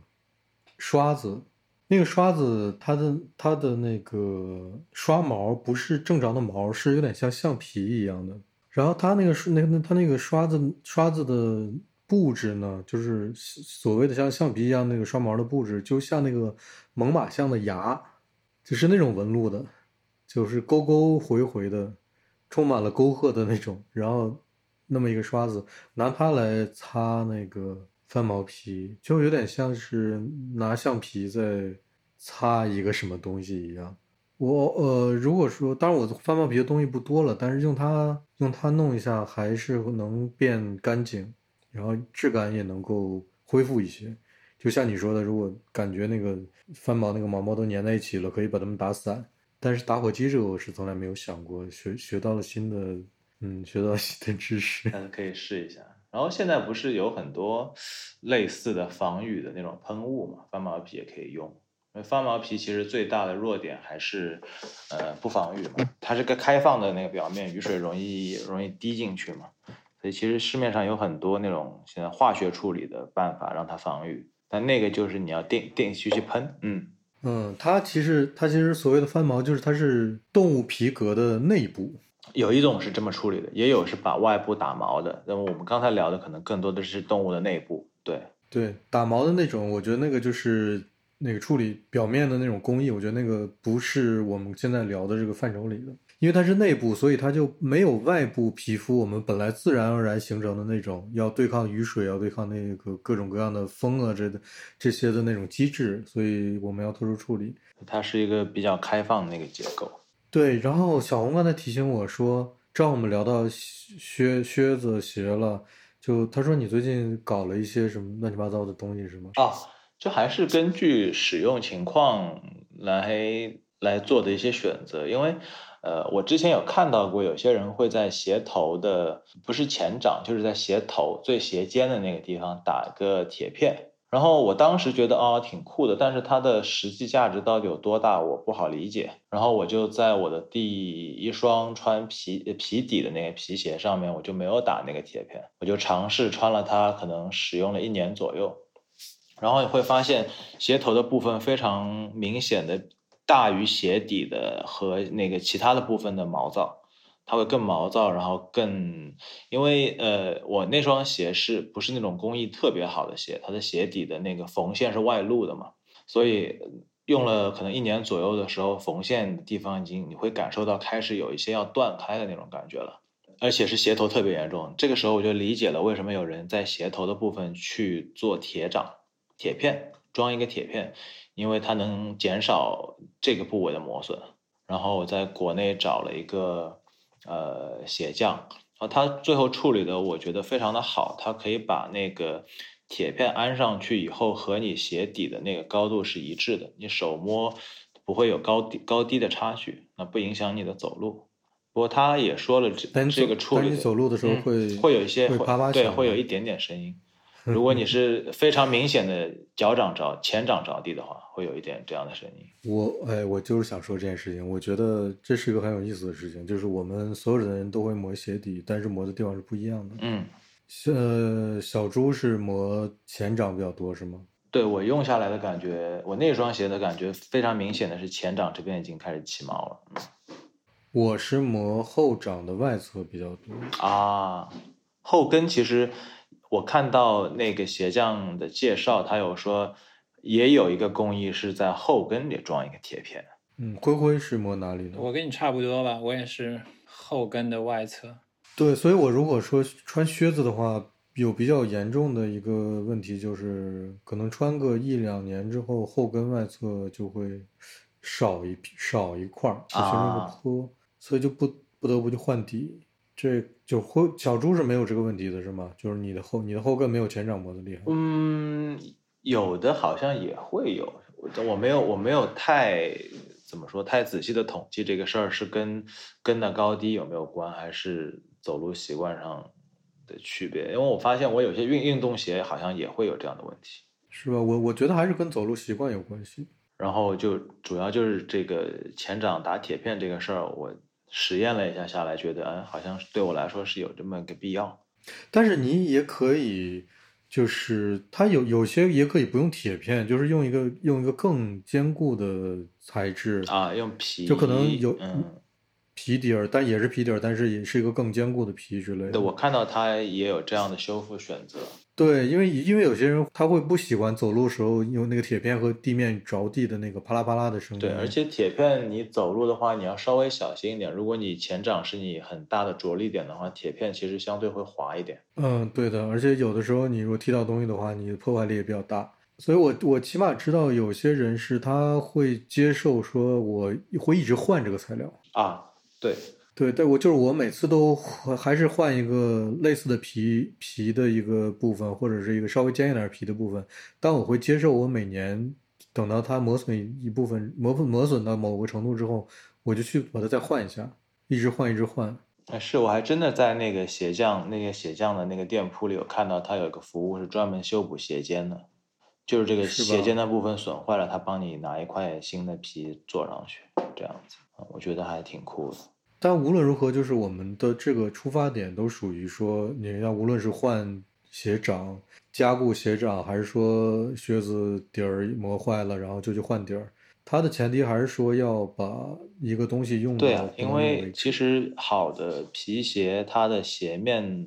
刷子，那个刷子它的它的那个刷毛不是正常的毛，是有点像橡皮一样的。然后它那个是那个它那个刷子刷子的布置呢，就是所谓的像橡皮一样那个刷毛的布置，就像那个猛犸象的牙，就是那种纹路的，就是沟沟回回的。充满了沟壑的那种，然后那么一个刷子，拿它来擦那个翻毛皮，就有点像是拿橡皮在擦一个什么东西一样。我呃，如果说，当然我翻毛皮的东西不多了，但是用它用它弄一下，还是能变干净，然后质感也能够恢复一些。就像你说的，如果感觉那个翻毛那个毛毛都粘在一起了，可以把它们打散。但是打火机这个我是从来没有想过，学学到了新的，嗯，学到了新的知识。但是可以试一下，然后现在不是有很多类似的防雨的那种喷雾嘛，翻毛皮也可以用。因为翻毛皮其实最大的弱点还是，呃，不防雨嘛，它是个开放的那个表面，雨水容易容易滴进去嘛。所以其实市面上有很多那种现在化学处理的办法让它防御，但那个就是你要定定期去喷，嗯。嗯，它其实它其实所谓的翻毛，就是它是动物皮革的内部。有一种是这么处理的，也有是把外部打毛的。那么我们刚才聊的可能更多的是动物的内部。对对，打毛的那种，我觉得那个就是那个处理表面的那种工艺，我觉得那个不是我们现在聊的这个范畴里的。因为它是内部，所以它就没有外部皮肤我们本来自然而然形成的那种要对抗雨水、要对抗那个各种各样的风啊这的这些的那种机制，所以我们要特殊处理。它是一个比较开放的那个结构。对，然后小红刚才提醒我说，正好我们聊到靴靴子鞋了，就他说你最近搞了一些什么乱七八糟的东西是吗？啊，就还是根据使用情况来来做的一些选择，因为。呃，我之前有看到过，有些人会在鞋头的不是前掌，就是在鞋头最鞋尖的那个地方打个铁片。然后我当时觉得哦挺酷的，但是它的实际价值到底有多大，我不好理解。然后我就在我的第一双穿皮皮底的那个皮鞋上面，我就没有打那个铁片，我就尝试穿了它，可能使用了一年左右。然后你会发现鞋头的部分非常明显的。大于鞋底的和那个其他的部分的毛躁，它会更毛躁，然后更因为呃，我那双鞋是不是那种工艺特别好的鞋？它的鞋底的那个缝线是外露的嘛，所以用了可能一年左右的时候，缝线的地方已经你会感受到开始有一些要断开的那种感觉了，而且是鞋头特别严重。这个时候我就理解了为什么有人在鞋头的部分去做铁掌、铁片，装一个铁片。因为它能减少这个部位的磨损，然后我在国内找了一个呃鞋匠，然后他最后处理的我觉得非常的好，他可以把那个铁片安上去以后和你鞋底的那个高度是一致的，你手摸不会有高低高低的差距，那不影响你的走路。不过他也说了这这个处理，你走路的时候会会有一些对，会有一点点声音。*laughs* 如果你是非常明显的脚掌着前掌着地的话，会有一点这样的声音。我哎，我就是想说这件事情。我觉得这是一个很有意思的事情，就是我们所有的人都会磨鞋底，但是磨的地方是不一样的。嗯，呃，小猪是磨前掌比较多是吗？对我用下来的感觉，我那双鞋的感觉非常明显的是前掌这边已经开始起毛了。我是磨后掌的外侧比较多啊，后跟其实。我看到那个鞋匠的介绍，他有说，也有一个工艺是在后跟里装一个铁片。嗯，灰灰是摸哪里的？我跟你差不多吧，我也是后跟的外侧。对，所以我如果说穿靴子的话，有比较严重的一个问题就是，可能穿个一两年之后，后跟外侧就会少一少一块儿，就形成个坡，所以就不不得不去换底。这就后小猪是没有这个问题的，是吗？就是你的后你的后跟没有前掌磨的厉害。嗯，有的好像也会有，我没有我没有太怎么说太仔细的统计这个事儿是跟跟的高低有没有关，还是走路习惯上的区别？因为我发现我有些运运动鞋好像也会有这样的问题，是吧？我我觉得还是跟走路习惯有关系。然后就主要就是这个前掌打铁片这个事儿，我。实验了一下下来，觉得嗯，好像对我来说是有这么个必要。但是你也可以，就是它有有些也可以不用铁片，就是用一个用一个更坚固的材质啊，用皮就可能有嗯皮底儿，但也是皮底儿，但是也是一个更坚固的皮之类的。我看到它也有这样的修复选择。对，因为因为有些人他会不喜欢走路时候用那个铁片和地面着地的那个啪啦啪啦的声音。对，而且铁片你走路的话，你要稍微小心一点。如果你前掌是你很大的着力点的话，铁片其实相对会滑一点。嗯，对的。而且有的时候你如果踢到东西的话，你的破坏力也比较大。所以我我起码知道有些人是他会接受说我会一直换这个材料啊，对。对，但我就是我每次都还是换一个类似的皮皮的一个部分，或者是一个稍微尖一点皮的部分。但我会接受我每年等到它磨损一部分磨磨损到某个程度之后，我就去把它再换一下，一直换一直换。哎，是我还真的在那个鞋匠那个鞋匠的那个店铺里有看到，他有一个服务是专门修补鞋尖的，就是这个鞋尖的部分损坏了，他帮你拿一块新的皮做上去，这样子，啊我觉得还挺酷的。但无论如何，就是我们的这个出发点都属于说，你要无论是换鞋掌、加固鞋掌，还是说靴子底儿磨坏了，然后就去换底儿，它的前提还是说要把一个东西用对啊，因为其实好的皮鞋，它的鞋面，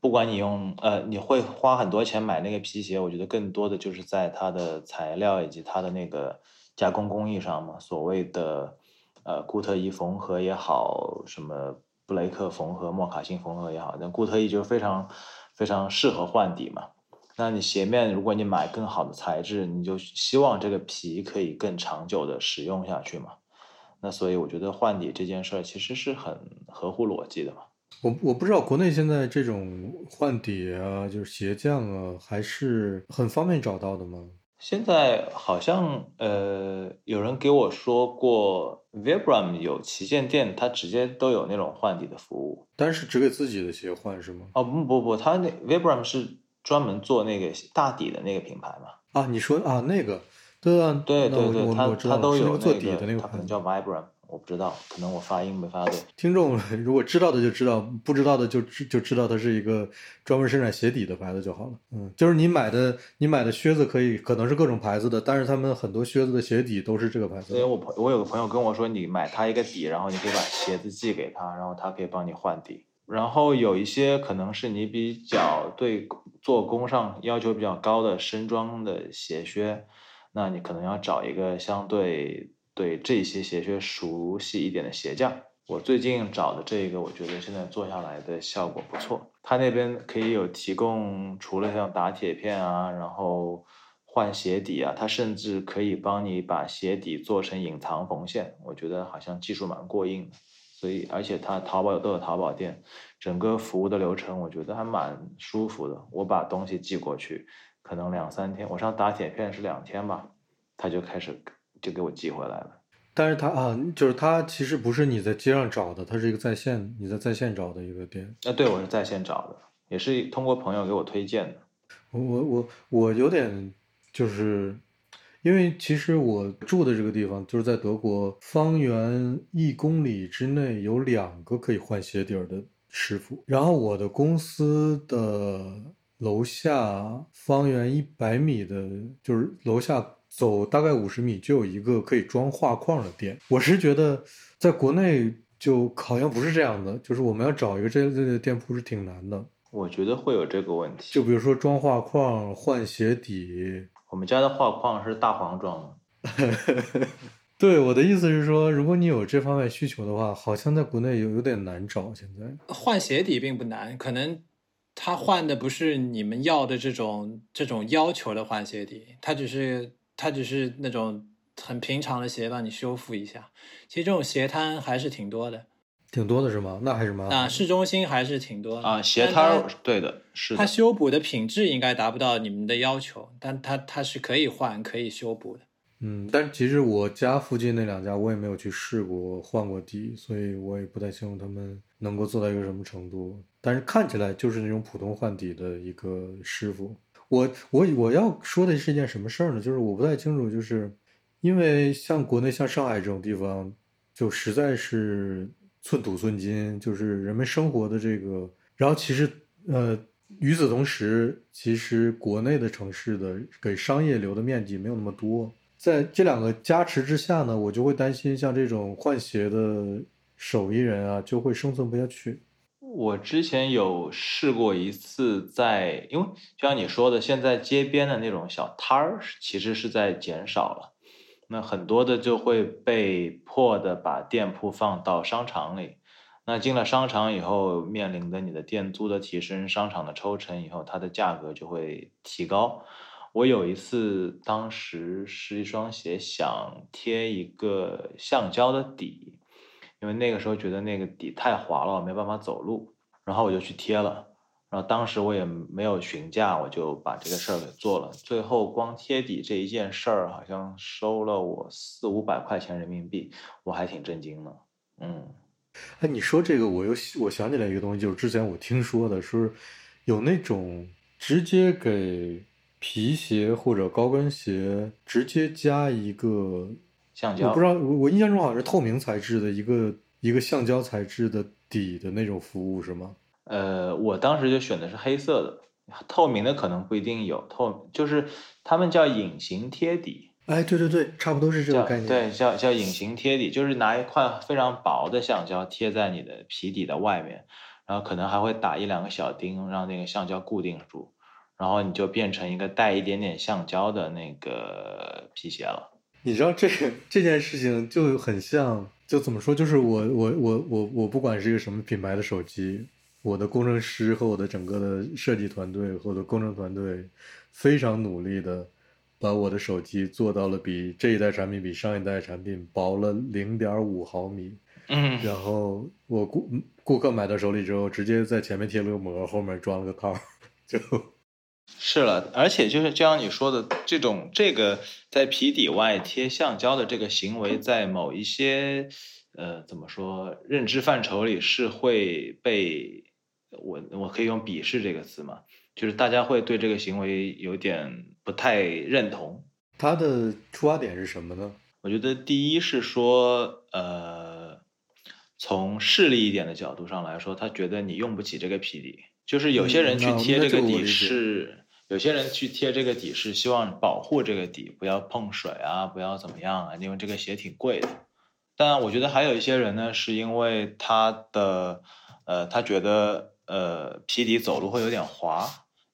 不管你用呃，你会花很多钱买那个皮鞋，我觉得更多的就是在它的材料以及它的那个加工工艺上嘛。所谓的呃固特异缝合也好，什么布雷克缝合、莫卡辛缝合也好，那固特异就非常非常适合换底嘛。那你鞋面，如果你买更好的材质，你就希望这个皮可以更长久的使用下去嘛。那所以我觉得换底这件事儿其实是很合乎逻辑的嘛。我我不知道国内现在这种换底啊，就是鞋匠啊，还是很方便找到的吗？现在好像呃，有人给我说过，Vibram 有旗舰店，它直接都有那种换底的服务。但是只给自己的鞋换是吗？哦不不不，它那 Vibram 是专门做那个大底的那个品牌嘛。啊，你说啊那个，对啊，对对对，它它都有那个做底的那个。它可能叫 Vibram，我不知道，可能我发音没发对。听众如果知道的就知道，不知道的就知就知道它是一个专门生产鞋底的牌子就好了。嗯，就是你买的你买的靴子可以可能是各种牌子的，但是他们很多靴子的鞋底都是这个牌子的。所以我朋我有个朋友跟我说，你买他一个底，然后你可以把鞋子寄给他，然后他可以帮你换底。然后有一些可能是你比较对做工上要求比较高的深装的鞋靴，那你可能要找一个相对对这些鞋靴熟悉一点的鞋匠。我最近找的这个，我觉得现在做下来的效果不错。他那边可以有提供，除了像打铁片啊，然后换鞋底啊，他甚至可以帮你把鞋底做成隐藏缝线。我觉得好像技术蛮过硬的。所以，而且他淘宝都有淘宝店，整个服务的流程我觉得还蛮舒服的。我把东西寄过去，可能两三天，我上打铁片是两天吧，他就开始就给我寄回来了。但是他啊，就是他其实不是你在街上找的，他是一个在线你在在线找的一个店。啊，对，我是在线找的，也是通过朋友给我推荐的。我我我我有点就是，因为其实我住的这个地方就是在德国，方圆一公里之内有两个可以换鞋底儿的师傅，然后我的公司的楼下方圆一百米的，就是楼下走大概五十米就有一个可以装画框的店。我是觉得在国内就好像不是这样的，就是我们要找一个这类的店铺是挺难的。我觉得会有这个问题。就比如说装画框、换鞋底，我们家的画框是大黄装的，*laughs* 对我的意思是说，如果你有这方面需求的话，好像在国内有有点难找。现在换鞋底并不难，可能他换的不是你们要的这种这种要求的换鞋底，他只是他只是那种很平常的鞋帮你修复一下。其实这种鞋摊还是挺多的挺多的是吗？那还是蛮好啊，市中心还是挺多的啊，鞋摊儿对的，是它。修补的品质应该达不到你们的要求，但它它是可以换可以修补的。嗯，但其实我家附近那两家我也没有去试过换过底，所以我也不太清楚他们能够做到一个什么程度。但是看起来就是那种普通换底的一个师傅。我我我要说的是一件什么事儿呢？就是我不太清楚，就是因为像国内像上海这种地方，就实在是寸土寸金，就是人们生活的这个，然后其实呃。与此同时，其实国内的城市的给商业留的面积没有那么多，在这两个加持之下呢，我就会担心像这种换鞋的手艺人啊，就会生存不下去。我之前有试过一次在，因为就像你说的，现在街边的那种小摊儿其实是在减少了，那很多的就会被迫的把店铺放到商场里。那进了商场以后，面临的你的店租的提升、商场的抽成以后，它的价格就会提高。我有一次，当时是一双鞋，想贴一个橡胶的底，因为那个时候觉得那个底太滑了，没办法走路，然后我就去贴了。然后当时我也没有询价，我就把这个事儿给做了。最后光贴底这一件事儿，好像收了我四五百块钱人民币，我还挺震惊的。嗯。哎，你说这个，我又我想起来一个东西，就是之前我听说的，是有那种直接给皮鞋或者高跟鞋直接加一个橡胶，我不知道，我我印象中好像是透明材质的一个一个橡胶材质的底的那种服务，是吗？呃，我当时就选的是黑色的，透明的可能不一定有透，就是他们叫隐形贴底。哎，对对对，差不多是这个概念。对，叫叫隐形贴底，就是拿一块非常薄的橡胶贴在你的皮底的外面，然后可能还会打一两个小钉，让那个橡胶固定住，然后你就变成一个带一点点橡胶的那个皮鞋了。你知道这个这件事情就很像，就怎么说？就是我我我我我不管是一个什么品牌的手机，我的工程师和我的整个的设计团队和我的工程团队非常努力的把我的手机做到了比这一代产品比上一代产品薄了零点五毫米，嗯，然后我顾顾客买到手里之后，直接在前面贴了个膜，后面装了个套，*laughs* 就是了，而且就是就像你说的，这种这个在皮底外贴橡胶的这个行为，在某一些呃怎么说认知范畴里是会被我我可以用鄙视这个词吗？就是大家会对这个行为有点不太认同。它的出发点是什么呢？我觉得第一是说，呃，从势利一点的角度上来说，他觉得你用不起这个皮底，就是有些人去贴这个底是，有些人去贴这个底是希望保护这个底不要碰水啊，不要怎么样啊，因为这个鞋挺贵的。但我觉得还有一些人呢，是因为他的，呃，他觉得呃皮底走路会有点滑，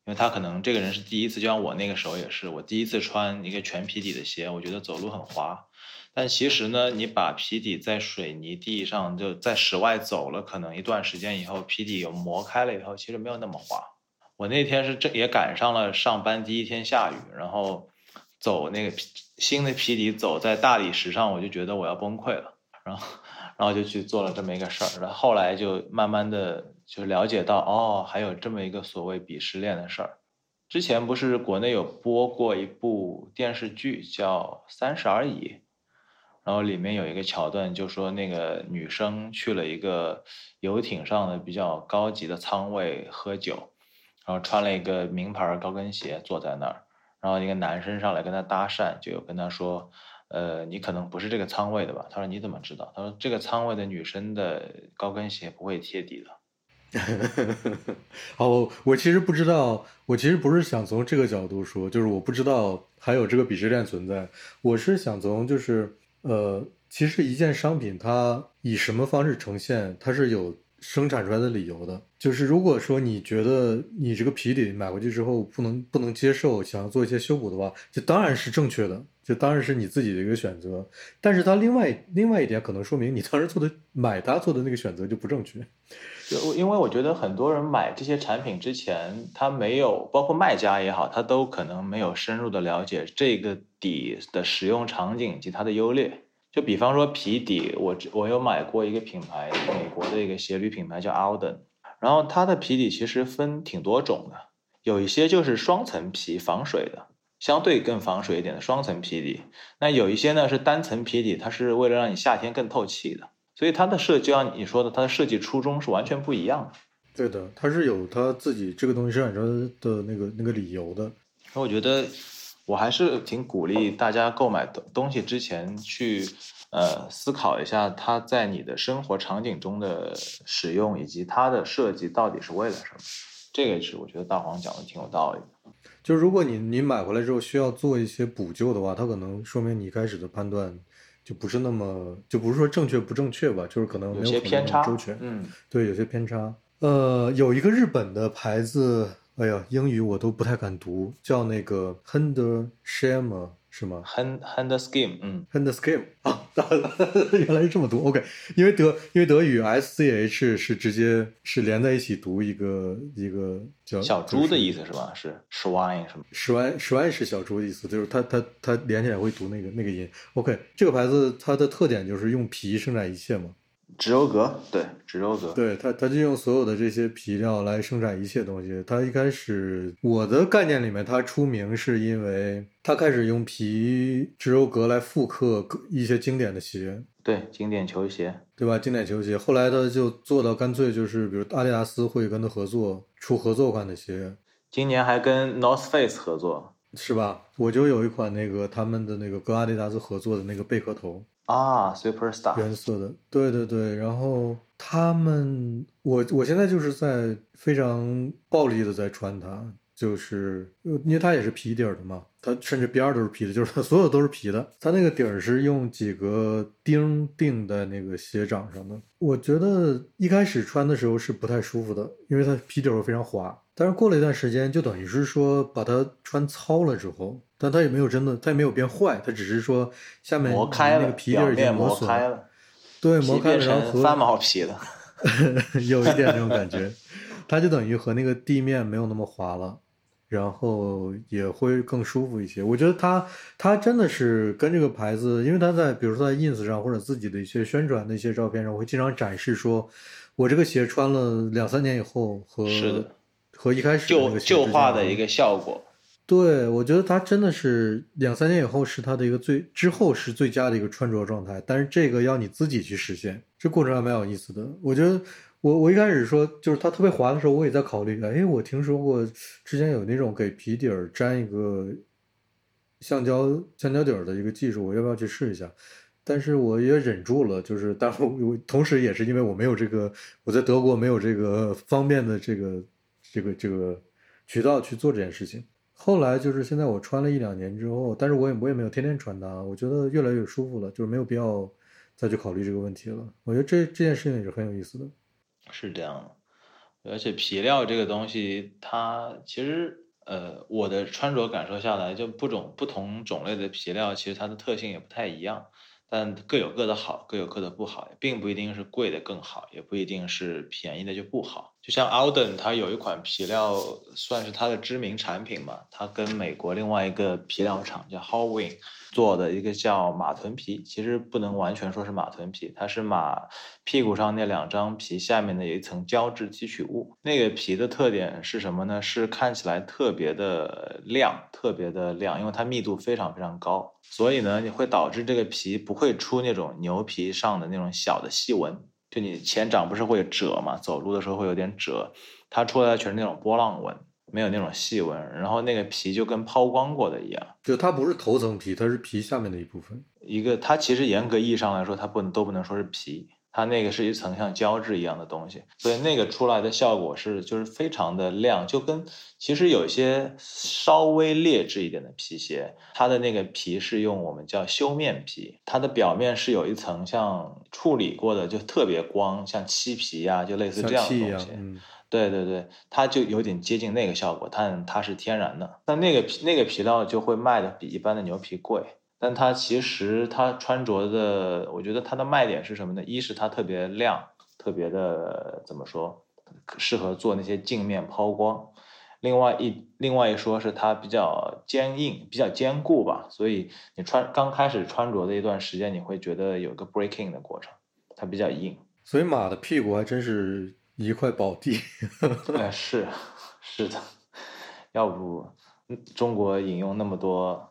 因为他可能这个人是第一次，就像我那个时候也是，我第一次穿一个全皮底的鞋，我觉得走路很滑。但其实呢，你把皮底在水泥地上就在室外走了，可能一段时间以后，皮底有磨开了以后，其实没有那么滑。我那天是正也赶上了上班第一天下雨，然后走那个新的皮底走在大理石上，我就觉得我要崩溃了，然后然后就去做了这么一个事儿，然后后来就慢慢的就了解到，哦，还有这么一个所谓鄙视链的事儿。之前不是国内有播过一部电视剧叫《三十而已》，然后里面有一个桥段，就说那个女生去了一个游艇上的比较高级的舱位喝酒，然后穿了一个名牌高跟鞋坐在那儿，然后一个男生上来跟她搭讪，就有跟她说，呃，你可能不是这个舱位的吧？她说你怎么知道？她说这个舱位的女生的高跟鞋不会贴底的。*laughs* 好，我我其实不知道，我其实不是想从这个角度说，就是我不知道还有这个鄙视链存在。我是想从就是呃，其实一件商品它以什么方式呈现，它是有生产出来的理由的。就是如果说你觉得你这个皮底买回去之后不能不能接受，想要做一些修补的话，这当然是正确的，这当然是你自己的一个选择。但是它另外另外一点可能说明你当时做的买它做的那个选择就不正确。就因为我觉得很多人买这些产品之前，他没有，包括卖家也好，他都可能没有深入的了解这个底的使用场景以及它的优劣。就比方说皮底，我我有买过一个品牌，美国的一个鞋履品牌叫 Alden，然后它的皮底其实分挺多种的，有一些就是双层皮防水的，相对更防水一点的双层皮底，那有一些呢是单层皮底，它是为了让你夏天更透气的。所以它的设计，就像你说的，它的设计初衷是完全不一样的。对的，它是有它自己这个东西生产出来的那个那个理由的。那我觉得，我还是挺鼓励大家购买东东西之前去，呃，思考一下它在你的生活场景中的使用，以及它的设计到底是为了什么。这个是我觉得大黄讲的挺有道理的。就如果你你买回来之后需要做一些补救的话，它可能说明你一开始的判断。就不是那么，就不是说正确不正确吧，就是可能有些偏差，周全。嗯，对，有些偏差。呃，有一个日本的牌子，哎呀，英语我都不太敢读，叫那个 Hunder Shama 是吗 Hand Scheme，嗯，Hand Scheme 啊，原来是这么读。OK，因为德因为德语 S C H 是直接是连在一起读一个一个叫小猪的意思是吧？是 Swine 是吗？Swine Swine 是小猪的意思，就是它它它连起来会读那个那个音。OK，这个牌子它的特点就是用皮生产一切嘛。植鞣革，对，植鞣革，对它，它就用所有的这些皮料来生产一切东西。它一开始我的概念里面，它出名是因为它开始用皮植鞣革来复刻一些经典的鞋，对，经典球鞋，对吧？经典球鞋，后来它就做到干脆就是，比如阿迪达斯会跟它合作出合作款的鞋，今年还跟 North Face 合作，是吧？我就有一款那个他们的那个跟阿迪达斯合作的那个贝壳头。啊，Superstar 原色的，对对对，然后他们，我我现在就是在非常暴力的在穿它，就是因为它也是皮底儿的嘛，它甚至边儿都是皮的，就是它所有都是皮的，它那个底儿是用几个钉钉在那个鞋掌上的。我觉得一开始穿的时候是不太舒服的，因为它皮底儿非常滑，但是过了一段时间，就等于是说把它穿糙了之后。但它也没有真的，它也没有变坏，它只是说下面磨开了，那个皮儿已经磨开了，对，磨开了，然后翻毛皮的，*laughs* 有一点那种感觉，它就等于和那个地面没有那么滑了，然后也会更舒服一些。我觉得它它真的是跟这个牌子，因为它在比如说在 ins 上或者自己的一些宣传的一些照片上，会经常展示说，我这个鞋穿了两三年以后和和一开始旧旧化的一个效果。对，我觉得它真的是两三年以后是它的一个最之后是最佳的一个穿着状态，但是这个要你自己去实现，这过程还蛮有意思的。我觉得我我一开始说就是它特别滑的时候，我也在考虑，哎，我听说过之前有那种给皮底儿粘一个橡胶橡胶底儿的一个技术，我要不要去试一下？但是我也忍住了，就是，但我同时也是因为我没有这个，我在德国没有这个方便的这个这个这个渠道去做这件事情。后来就是现在我穿了一两年之后，但是我也我也没有天天穿它，我觉得越来越舒服了，就是没有必要再去考虑这个问题了。我觉得这这件事情也是很有意思的。是这样的，而且皮料这个东西，它其实呃，我的穿着感受下来，就不种不同种类的皮料，其实它的特性也不太一样。但各有各的好，各有各的不好，并不一定是贵的更好，也不一定是便宜的就不好。就像 Alden，它有一款皮料算是它的知名产品嘛，它跟美国另外一个皮料厂叫 h o w i n g 做的一个叫马臀皮，其实不能完全说是马臀皮，它是马屁股上那两张皮下面的有一层胶质提取物。那个皮的特点是什么呢？是看起来特别的亮，特别的亮，因为它密度非常非常高。所以呢，你会导致这个皮不会出那种牛皮上的那种小的细纹，就你前掌不是会褶嘛，走路的时候会有点褶，它出来的全是那种波浪纹，没有那种细纹，然后那个皮就跟抛光过的一样，就它不是头层皮，它是皮下面的一部分。一个它其实严格意义上来说，它不能都不能说是皮。它那个是一层像胶质一样的东西，所以那个出来的效果是就是非常的亮，就跟其实有些稍微劣质一点的皮鞋，它的那个皮是用我们叫修面皮，它的表面是有一层像处理过的，就特别光，像漆皮啊，就类似这样的东西。对对对，它就有点接近那个效果，但它是天然的。那那个皮那个皮料就会卖的比一般的牛皮贵。但它其实它穿着的，我觉得它的卖点是什么呢？一是它特别亮，特别的怎么说，适合做那些镜面抛光。另外一另外一说是它比较坚硬，比较坚固吧。所以你穿刚开始穿着的一段时间，你会觉得有个 breaking 的过程，它比较硬。所以马的屁股还真是一块宝地。*laughs* 哎，是是的，要不中国引用那么多。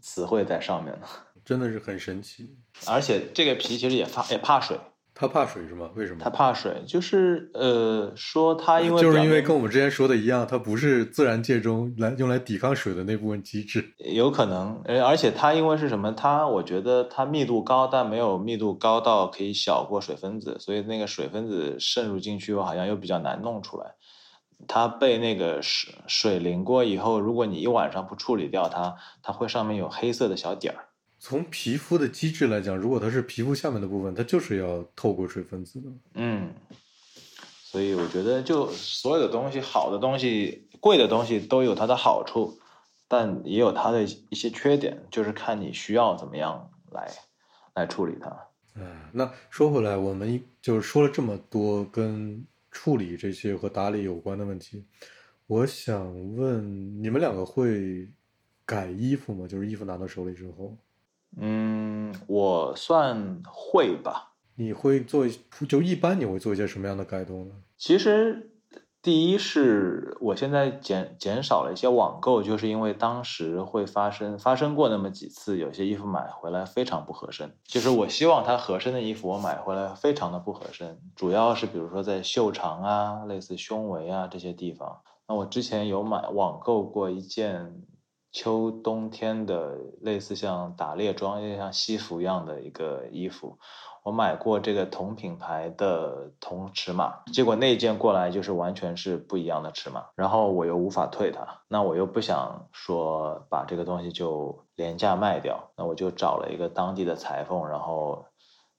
词汇在上面呢，*laughs* 真的是很神奇。而且这个皮其实也怕也怕水，它怕水是吗？为什么？它怕水，就是呃，说它因为 *laughs* 就是因为跟我们之前说的一样，它不是自然界中来用来抵抗水的那部分机制。有可能，而，而且它因为是什么？它我觉得它密度高，但没有密度高到可以小过水分子，所以那个水分子渗入进去，好像又比较难弄出来。它被那个水水淋过以后，如果你一晚上不处理掉它，它会上面有黑色的小点儿。从皮肤的机制来讲，如果它是皮肤下面的部分，它就是要透过水分子的。嗯，所以我觉得，就所有的东西，好的东西、贵的东西都有它的好处，但也有它的一些缺点，就是看你需要怎么样来来处理它。嗯，那说回来，我们就是说了这么多跟。处理这些和打理有关的问题，我想问你们两个会改衣服吗？就是衣服拿到手里之后，嗯，我算会吧。你会做就一般你会做一些什么样的改动呢？其实。第一是我现在减减少了一些网购，就是因为当时会发生发生过那么几次，有些衣服买回来非常不合身。就是我希望它合身的衣服，我买回来非常的不合身，主要是比如说在袖长啊、类似胸围啊这些地方。那我之前有买网购过一件秋冬天的类似像打猎装，像西服一样的一个衣服。我买过这个同品牌的同尺码，结果那件过来就是完全是不一样的尺码，然后我又无法退它，那我又不想说把这个东西就廉价卖掉，那我就找了一个当地的裁缝，然后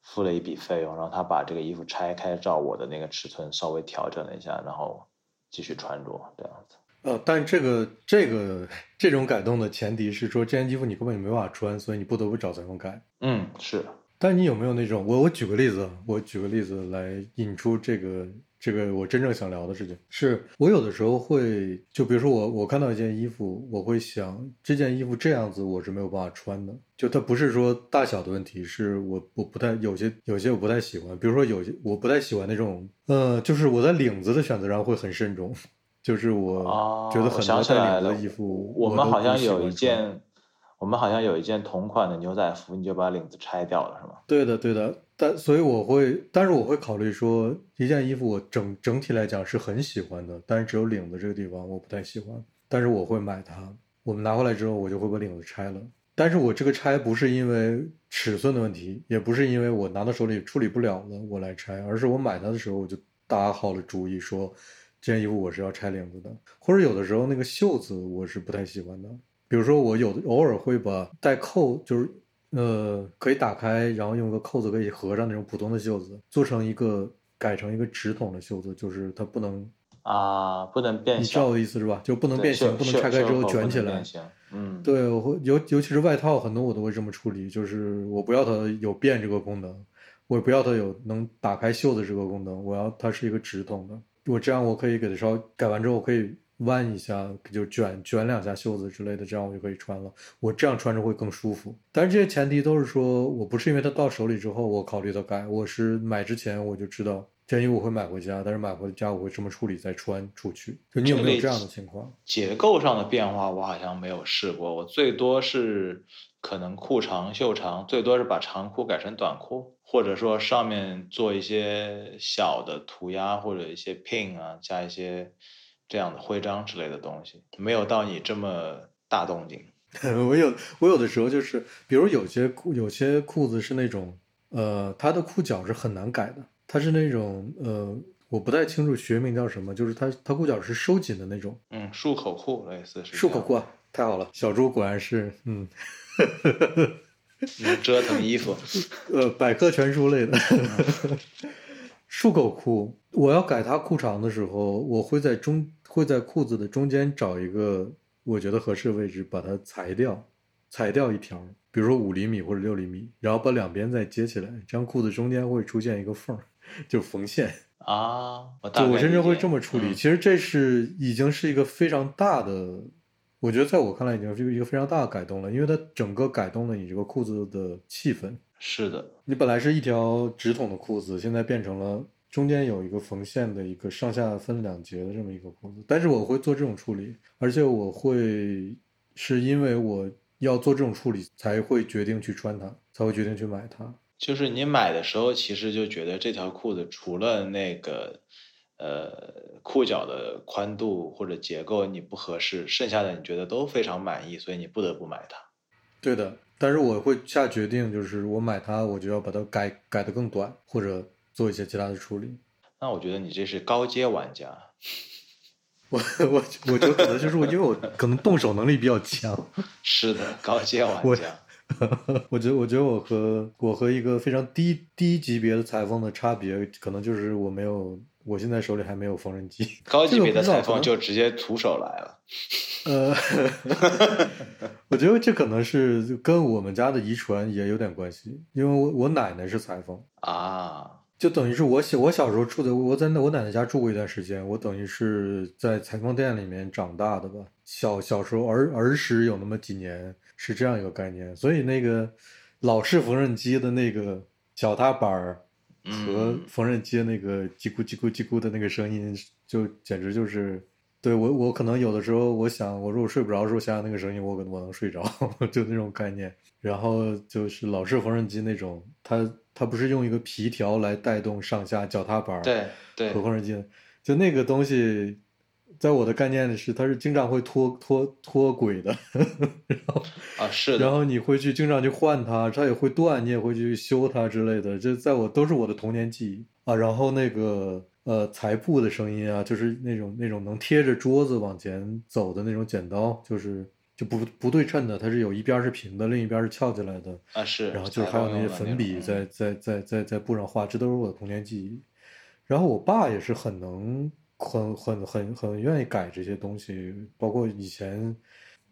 付了一笔费用，然后他把这个衣服拆开，照我的那个尺寸稍微调整了一下，然后继续穿着这样子。呃，但这个这个这种改动的前提是说这件衣服你根本就没办法穿，所以你不得不找裁缝改。嗯，是。但你有没有那种我我举个例子，我举个例子来引出这个这个我真正想聊的事情，是我有的时候会就比如说我我看到一件衣服，我会想这件衣服这样子我是没有办法穿的，就它不是说大小的问题，是我我不太有些有些我不太喜欢，比如说有些我不太喜欢那种呃，就是我在领子的选择上会很慎重，*laughs* 就是我觉得很多带领子的衣服，我们好像有一件。我们好像有一件同款的牛仔服，你就把领子拆掉了，是吗？对的，对的。但所以我会，但是我会考虑说，一件衣服我整整体来讲是很喜欢的，但是只有领子这个地方我不太喜欢。但是我会买它。我们拿回来之后，我就会把领子拆了。但是我这个拆不是因为尺寸的问题，也不是因为我拿到手里处理不了了我来拆，而是我买它的时候我就打好了主意，说这件衣服我是要拆领子的，或者有的时候那个袖子我是不太喜欢的。比如说，我有的偶尔会把带扣，就是呃可以打开，然后用个扣子可以合上那种普通的袖子，做成一个改成一个直筒的袖子，就是它不能啊不能变形。你知道我的意思是吧？就不能变形，不能拆开之后卷起来。嗯，对，我会尤尤其是外套，很多我都会这么处理，就是我不要它有变这个功能，我也不要它有能打开袖子这个功能，我要它是一个直筒的。我这样我可以给它稍微改完之后可以。弯一下就卷卷两下袖子之类的，这样我就可以穿了。我这样穿着会更舒服。但是这些前提都是说我不是因为它到手里之后我考虑到改，我是买之前我就知道这件衣服我会买回家，但是买回家我会这么处理再穿出去。就你有没有这样的情况？结构上的变化我好像没有试过，我最多是可能裤长袖长，最多是把长裤改成短裤，或者说上面做一些小的涂鸦或者一些 pin 啊，加一些。这样的徽章之类的东西没有到你这么大动静。*laughs* 我有我有的时候就是，比如有些裤有些裤子是那种，呃，它的裤脚是很难改的，它是那种呃，我不太清楚学名叫什么，就是它它裤脚是收紧的那种。嗯，束口裤类似是。束口裤啊，太好了，小猪果然是嗯，能折腾衣服，*laughs* 呃，百科全书类的。*laughs* 束口裤，我要改它裤长的时候，我会在中会在裤子的中间找一个我觉得合适的位置，把它裁掉，裁掉一条，比如说五厘米或者六厘米，然后把两边再接起来，这样裤子中间会出现一个缝，就缝线 *laughs* 啊。就我甚至会这么处理。其实这是已经是一个非常大的，我觉得在我看来已经是一个非常大的改动了，因为它整个改动了你这个裤子的气氛。是的，你本来是一条直筒的裤子，现在变成了中间有一个缝线的一个上下分两节的这么一个裤子。但是我会做这种处理，而且我会是因为我要做这种处理，才会决定去穿它，才会决定去买它。就是你买的时候，其实就觉得这条裤子除了那个呃裤脚的宽度或者结构你不合适，剩下的你觉得都非常满意，所以你不得不买它。对的。但是我会下决定，就是我买它，我就要把它改改的更短，或者做一些其他的处理。那我觉得你这是高阶玩家。我我我觉得可能就是我，因为我可能动手能力比较强。是的，高阶玩 *laughs* 家。我觉得，我觉得我和我和一个非常低低级别的裁缝的差别，可能就是我没有。我现在手里还没有缝纫机，高级别的裁缝就直接徒手来了。呃，*laughs* 我觉得这可能是跟我们家的遗传也有点关系，因为我我奶奶是裁缝啊，就等于是我小我小时候住的，我在我奶奶家住过一段时间，我等于是在裁缝店里面长大的吧。小小时候儿儿时有那么几年是这样一个概念，所以那个老式缝纫机的那个脚踏板儿。和缝纫机那个叽咕叽咕叽咕的那个声音，就简直就是对我我可能有的时候我想，我如果睡不着的时候想想那个声音，我可能我能睡着，*laughs* 就那种概念。然后就是老式缝纫机那种，它它不是用一个皮条来带动上下脚踏板对对和缝纫机，就那个东西。在我的概念里是，它是经常会脱脱脱轨的，*laughs* 然后啊是，然后你会去经常去换它，它也会断，你也会去修它之类的。这在我都是我的童年记忆啊。然后那个呃裁布的声音啊，就是那种那种能贴着桌子往前走的那种剪刀，就是就不不对称的，它是有一边是平的，另一边是翘起来的啊是。然后就是还有那些粉笔在在在在在布上画，这都是我的童年记忆。然后我爸也是很能。很很很很愿意改这些东西，包括以前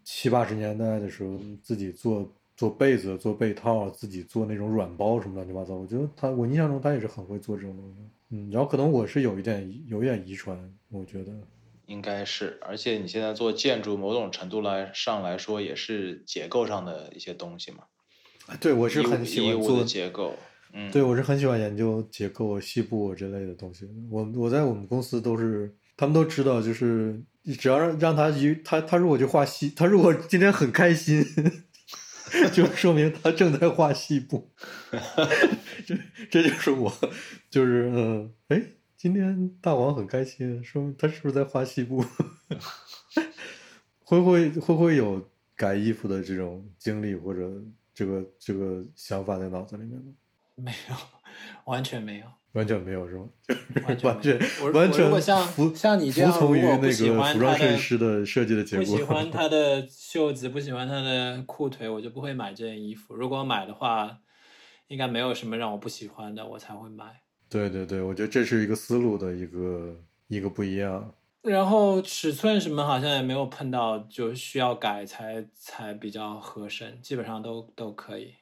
七八十年代的时候，自己做做被子、做被套，自己做那种软包什么乱七八糟。我觉得他，我印象中他也是很会做这种东西。嗯，然后可能我是有一点有一点遗传，我觉得应该是。而且你现在做建筑，某种程度来上来说，也是结构上的一些东西嘛。对，我是很喜欢做结构。嗯，对，我是很喜欢研究结构、细部之类的东西。我我在我们公司都是，他们都知道，就是只要让让他一他他如果就画细，他如果今天很开心，*laughs* 就说明他正在画细部。*laughs* 这这就是我，就是嗯，哎，今天大王很开心，说明他是不是在画西部？*laughs* 会不会会不会有改衣服的这种经历或者这个这个想法在脑子里面呢？*laughs* 没有，完全没有，完全没有是吗？*laughs* 完全完全如果像像你这样，服从于那个服装设计师的设计的结果，不喜欢他的袖子，不喜欢他的裤腿，我就不会买这件衣服。如果买的话，应该没有什么让我不喜欢的，我才会买。对对对，我觉得这是一个思路的一个一个不一样。然后尺寸什么好像也没有碰到，就需要改才才比较合身，基本上都都可以。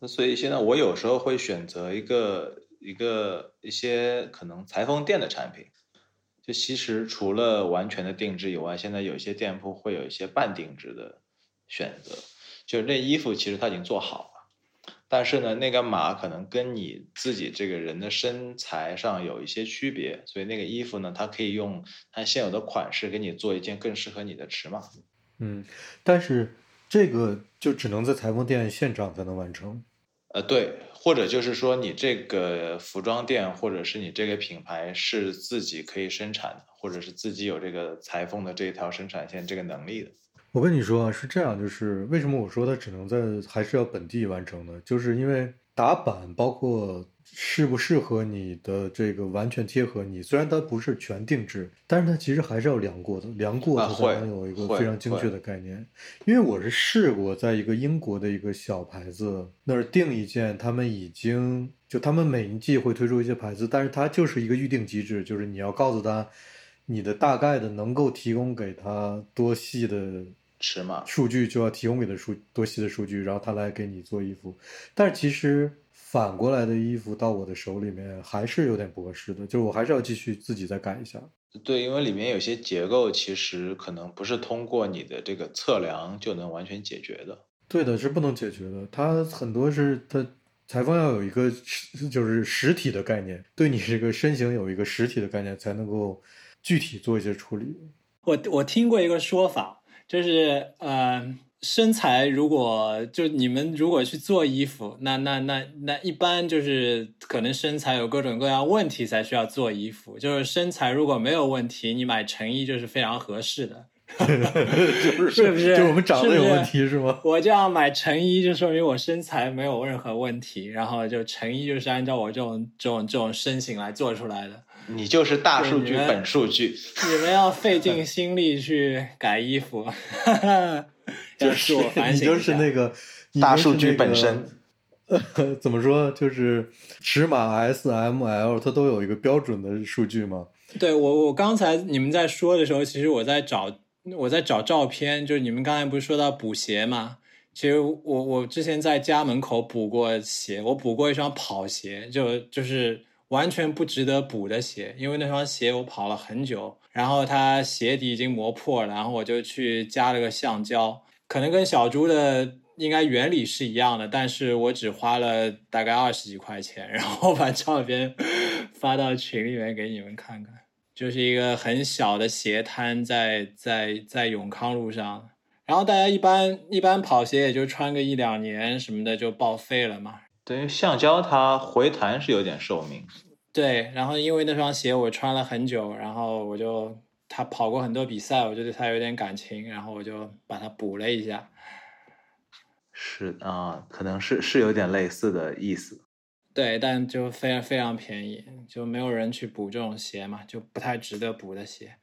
那所以现在我有时候会选择一个一个一些可能裁缝店的产品，就其实除了完全的定制以外，现在有一些店铺会有一些半定制的选择，就是那衣服其实它已经做好了，但是呢那个码可能跟你自己这个人的身材上有一些区别，所以那个衣服呢它可以用它现有的款式给你做一件更适合你的尺码。嗯，但是这个就只能在裁缝店现场才能完成。呃，对，或者就是说，你这个服装店或者是你这个品牌是自己可以生产的，或者是自己有这个裁缝的这一条生产线这个能力的。我跟你说啊，是这样，就是为什么我说它只能在还是要本地完成呢？就是因为打板包括。适不适合你的这个完全贴合你？虽然它不是全定制，但是它其实还是要量过的，量过它才能有一个非常精确的概念。因为我是试过，在一个英国的一个小牌子那儿订一件，他们已经就他们每一季会推出一些牌子，但是它就是一个预定机制，就是你要告诉他你的大概的能够提供给他多细的尺码数据，就要提供给他数多细的数据，然后他来给你做衣服。但是其实。反过来的衣服到我的手里面还是有点不合适的，就是我还是要继续自己再改一下。对，因为里面有些结构其实可能不是通过你的这个测量就能完全解决的。对的，是不能解决的。它很多是它裁缝要有一个就是实体的概念，对你这个身形有一个实体的概念，才能够具体做一些处理。我我听过一个说法，就是呃。身材如果就你们如果去做衣服，那那那那一般就是可能身材有各种各样问题才需要做衣服。就是身材如果没有问题，你买成衣就是非常合适的。*laughs* 是不是？就我们长得有问题是吗？*laughs* 我这样买成衣就说明我身材没有任何问题，然后就成衣就是按照我这种这种这种身形来做出来的。你就是大数据本数据。*laughs* 你们要费尽心力去改衣服。*laughs* 就是你 *laughs* 就是那个大数据本身，怎么说？就是尺码 S、M、L 它都有一个标准的数据吗？对我，我刚才你们在说的时候，其实我在找我在找照片。就是你们刚才不是说到补鞋吗？其实我我之前在家门口补过鞋，我补过一双跑鞋，就就是完全不值得补的鞋，因为那双鞋我跑了很久，然后它鞋底已经磨破了，然后我就去加了个橡胶。可能跟小猪的应该原理是一样的，但是我只花了大概二十几块钱，然后把照片 *laughs* 发到群里面给你们看看。就是一个很小的鞋摊在在在永康路上，然后大家一般一般跑鞋也就穿个一两年什么的就报废了嘛。对，橡胶它回弹是有点寿命。对，然后因为那双鞋我穿了很久，然后我就他跑过很多比赛，我就对他有点感情，然后我就把它补了一下。是啊，可能是是有点类似的意思。对，但就非常非常便宜，就没有人去补这种鞋嘛，就不太值得补的鞋。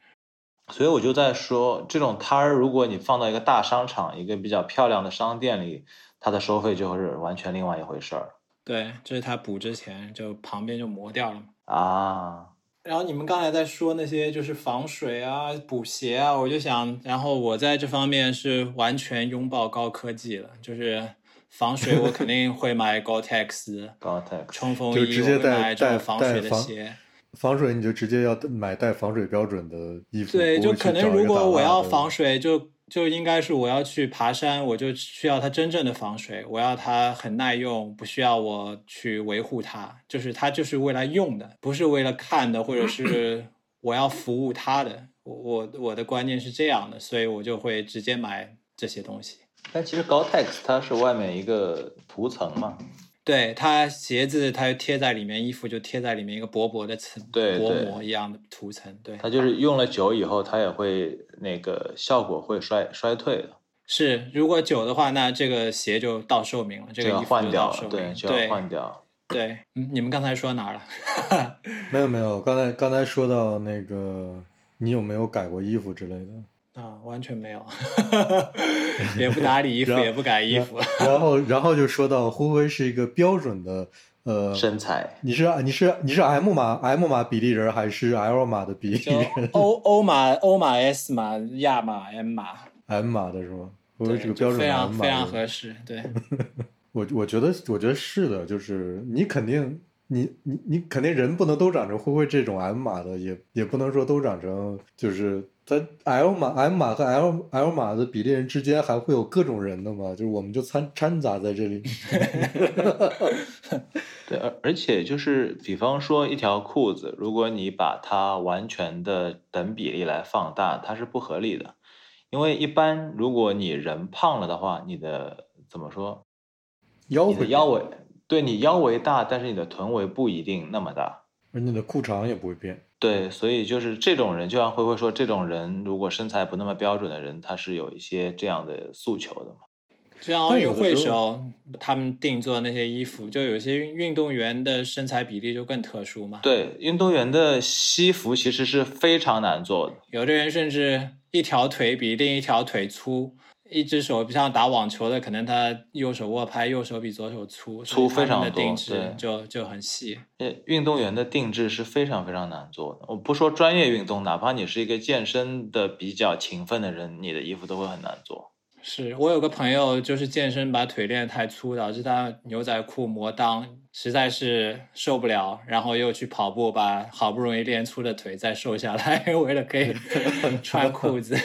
所以我就在说，这种摊儿，如果你放到一个大商场、一个比较漂亮的商店里，它的收费就是完全另外一回事儿。对，这是他补之前就旁边就磨掉了嘛。啊。然后你们刚才在说那些就是防水啊、补鞋啊，我就想，然后我在这方面是完全拥抱高科技了，就是。防水我肯定会买 Gore-Tex，Gore-Tex *laughs* 冲锋衣，就直接带带防水的鞋。防水你就直接要买带防水标准的衣服。对，就可能如果我要防水，就就应该是我要去爬山，我就需要它真正的防水，我要它很耐用，不需要我去维护它，就是它就是为来用的，不是为了看的，或者是 *clears throat* 我要服务它的。我我的观念是这样的，所以我就会直接买这些东西。但其实 Gore-Tex 它是外面一个涂层嘛，对它鞋子它贴在里面，衣服就贴在里面一个薄薄的层，对薄膜一样的涂层，对。它就是用了久以后，它也会那个效果会衰衰退的。是，如果久的话，那这个鞋就到寿命了，这个衣服换掉，对，就要换掉。对，嗯，你们刚才说哪儿了？没有没有，刚才刚才说到那个，你有没有改过衣服之类的？啊，完全没有，*laughs* 也不打理衣服，也不改衣服。然后，然后就说到灰灰是一个标准的呃身材。你是你是你是 M 码 M 码比例人还是 L 码的比例人？O O 码 O 码 S 码亚码 M 码 M 码的是吗？灰灰是个标准非常，非常合适。对，*laughs* 我我觉得我觉得是的，就是你肯定你你你肯定人不能都长成灰灰这种 M 码的，也也不能说都长成就是。在 L 码、M 码和 L L 码的比例人之间还会有各种人的嘛？就是我们就掺掺杂在这里。*laughs* 对，而而且就是，比方说一条裤子，如果你把它完全的等比例来放大，它是不合理的。因为一般如果你人胖了的话，你的怎么说？腰围腰围，对你腰围大，但是你的臀围不一定那么大，而你的裤长也不会变。对，所以就是这种人，就像灰灰说，这种人如果身材不那么标准的人，他是有一些这样的诉求的嘛。就像奥运会时候，他们定做的那些衣服，就有些运动员的身材比例就更特殊嘛。对，运动员的西服其实是非常难做的，有的人甚至一条腿比另一条腿粗。一只手不像打网球的，可能他右手握拍，右手比左手粗，粗非常多，定制就就很细。呃，运动员的定制是非常非常难做的。我不说专业运动，哪怕你是一个健身的比较勤奋的人，你的衣服都会很难做。是我有个朋友，就是健身把腿练太粗，导致他牛仔裤磨裆，实在是受不了，然后又去跑步，把好不容易练粗的腿再瘦下来，*laughs* 为了可以穿裤子。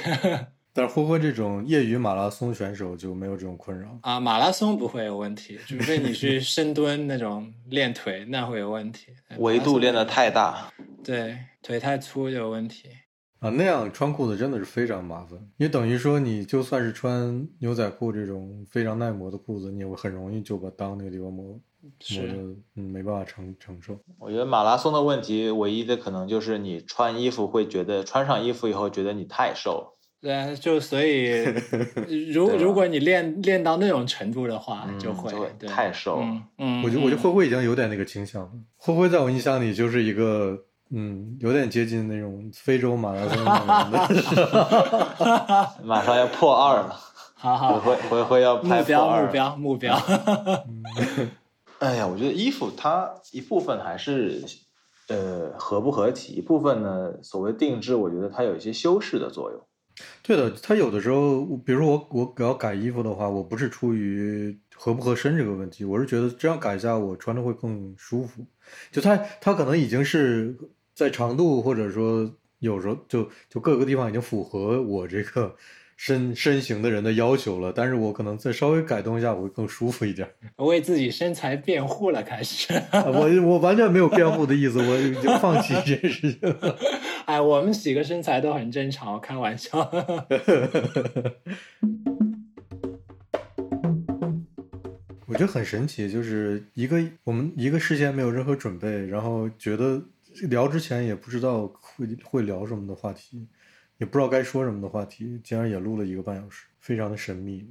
但是灰灰这种业余马拉松选手就没有这种困扰啊，马拉松不会有问题，除非你去深蹲那种练腿，那会有问题。维度练得太大，对，腿太粗就有问题啊。那样穿裤子真的是非常麻烦，因为等于说你就算是穿牛仔裤这种非常耐磨的裤子，你也会很容易就把裆那个地方磨磨的嗯没办法承承受。我觉得马拉松的问题唯一的可能就是你穿衣服会觉得穿上衣服以后觉得你太瘦。对，就所以，*laughs* 如如果你练练到那种程度的话，就会太瘦。嗯，我觉得我觉得灰灰已经有点那个倾向了。灰灰在我印象里就是一个，嗯，有点接近那种非洲马拉松的。*laughs* 马上要破二了，好好，灰灰灰要目标目标目标。*laughs* 哎呀，我觉得衣服它一部分还是呃合不合体，一部分呢，所谓定制，我觉得它有一些修饰的作用。对的，他有的时候，比如说我我要改衣服的话，我不是出于合不合身这个问题，我是觉得这样改一下我穿着会更舒服。就他他可能已经是在长度或者说有时候就就各个地方已经符合我这个身身形的人的要求了，但是我可能再稍微改动一下，我会更舒服一点。*laughs* 为自己身材辩护了，开始。我我完全没有辩护的意思，我 *laughs* 已经放弃这件事情了。*laughs* 哎，我们几个身材都很正常，开玩笑。我觉得很神奇，就是一个我们一个事先没有任何准备，然后觉得聊之前也不知道会会聊什么的话题，也不知道该说什么的话题，竟然也录了一个半小时，非常的神秘，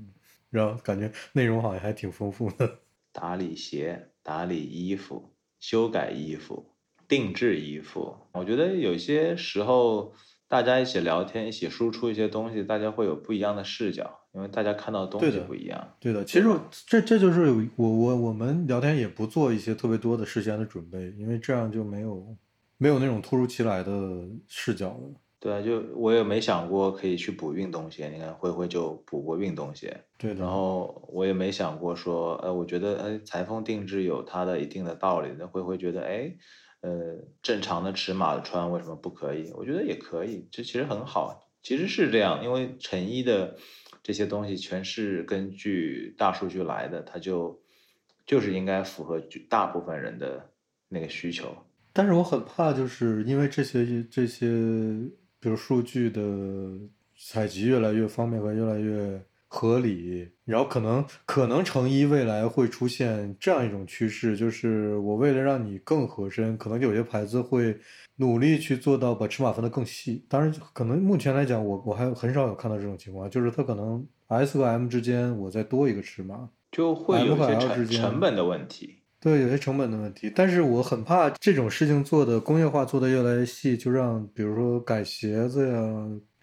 然后感觉内容好像还挺丰富的。*laughs* 打理鞋、打理衣服、修改衣服、定制衣服，我觉得有些时候大家一起聊天，一起输出一些东西，大家会有不一样的视角。因为大家看到的东西不一样，对的。其实这这就是我我我们聊天也不做一些特别多的事先的准备，因为这样就没有没有那种突如其来的视角了。对，就我也没想过可以去补运动鞋。你看灰灰就补过运动鞋，对。然后我也没想过说，呃，我觉得呃裁缝定制有它的一定的道理。那灰灰觉得，哎，呃，正常的尺码的穿为什么不可以？我觉得也可以，这其实很好。其实是这样，因为成衣的。这些东西全是根据大数据来的，它就就是应该符合大部分人的那个需求。但是我很怕，就是因为这些这些，比如数据的采集越来越方便和越来越。合理，然后可能可能成衣未来会出现这样一种趋势，就是我为了让你更合身，可能有些牌子会努力去做到把尺码分得更细。当然，可能目前来讲，我我还很少有看到这种情况，就是它可能 S 和 M 之间我再多一个尺码，就会有些成成本的问题。对，有些成本的问题。但是我很怕这种事情做的工业化做的越来越细，就让比如说改鞋子呀。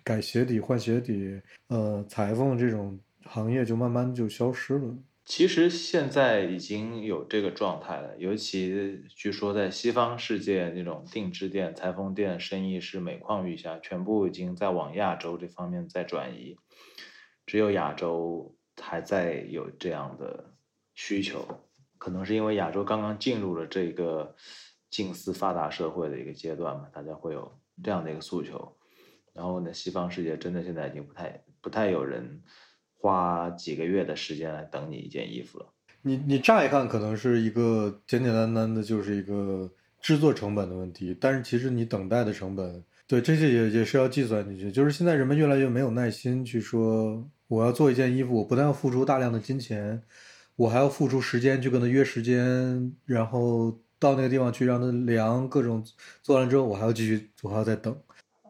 改鞋底、换鞋底，呃，裁缝这种行业就慢慢就消失了。其实现在已经有这个状态了，尤其据说在西方世界，那种定制店、裁缝店生意是每况愈下，全部已经在往亚洲这方面在转移，只有亚洲还在有这样的需求。可能是因为亚洲刚刚进入了这个近似发达社会的一个阶段嘛，大家会有这样的一个诉求。然后呢，西方世界真的现在已经不太不太有人花几个月的时间来等你一件衣服了。你你乍一看可能是一个简简单单的就是一个制作成本的问题，但是其实你等待的成本，对这些也也是要计算进去。就是现在人们越来越没有耐心去说，我要做一件衣服，我不但要付出大量的金钱，我还要付出时间去跟他约时间，然后到那个地方去让他量各种，做完之后我还要继续，我还要再等。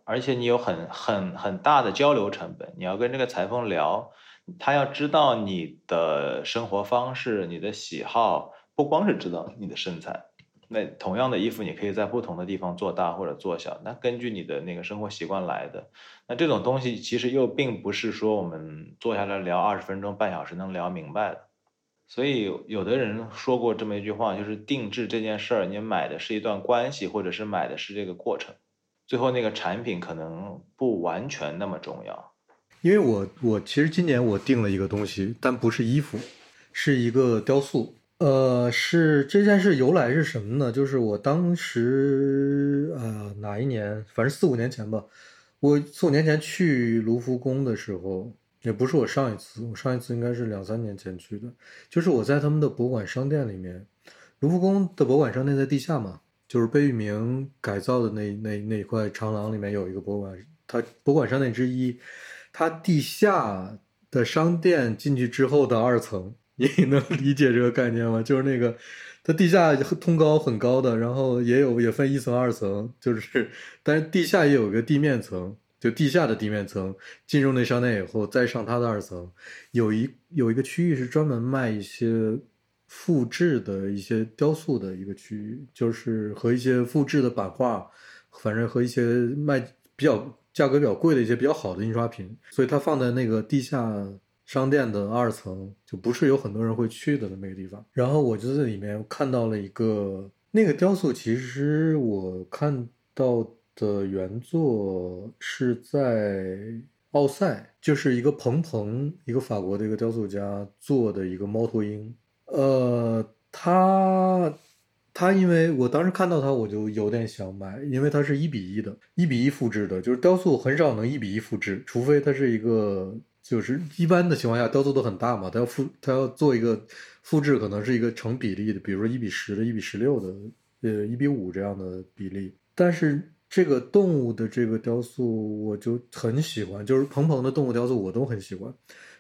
而且你有很很很大的交流成本，你要跟这个裁缝聊，他要知道你的生活方式、你的喜好，不光是知道你的身材。那同样的衣服，你可以在不同的地方做大或者做小，那根据你的那个生活习惯来的。那这种东西其实又并不是说我们坐下来聊二十分钟、半小时能聊明白的。所以有的人说过这么一句话，就是定制这件事儿，你买的是一段关系，或者是买的是这个过程。最后那个产品可能不完全那么重要，因为我我其实今年我定了一个东西，但不是衣服，是一个雕塑。呃，是这件事由来是什么呢？就是我当时呃哪一年，反正四五年前吧，我四五年前去卢浮宫的时候，也不是我上一次，我上一次应该是两三年前去的，就是我在他们的博物馆商店里面，卢浮宫的博物馆商店在地下嘛。就是贝聿铭改造的那那那块长廊里面有一个博物馆，它博物馆商店之一，它地下的商店进去之后的二层，*laughs* 你能理解这个概念吗？就是那个它地下通高很高的，然后也有也分一层二层，就是但是地下也有个地面层，就地下的地面层，进入那商店以后再上它的二层，有一有一个区域是专门卖一些。复制的一些雕塑的一个区域，就是和一些复制的版画，反正和一些卖比较价格比较贵的一些比较好的印刷品，所以它放在那个地下商店的二层，就不是有很多人会去的那么个地方。然后我就在里面看到了一个那个雕塑，其实我看到的原作是在奥赛，就是一个彭彭，一个法国的一个雕塑家做的一个猫头鹰。呃，他他因为我当时看到它，我就有点想买，因为它是一比一的，一比一复制的，就是雕塑很少能一比一复制，除非它是一个，就是一般的情况下雕塑都很大嘛，它要复它要做一个复制，可能是一个成比例的，比如说一比十的、一比十六的、呃一比五这样的比例。但是这个动物的这个雕塑我就很喜欢，就是鹏鹏的动物雕塑我都很喜欢，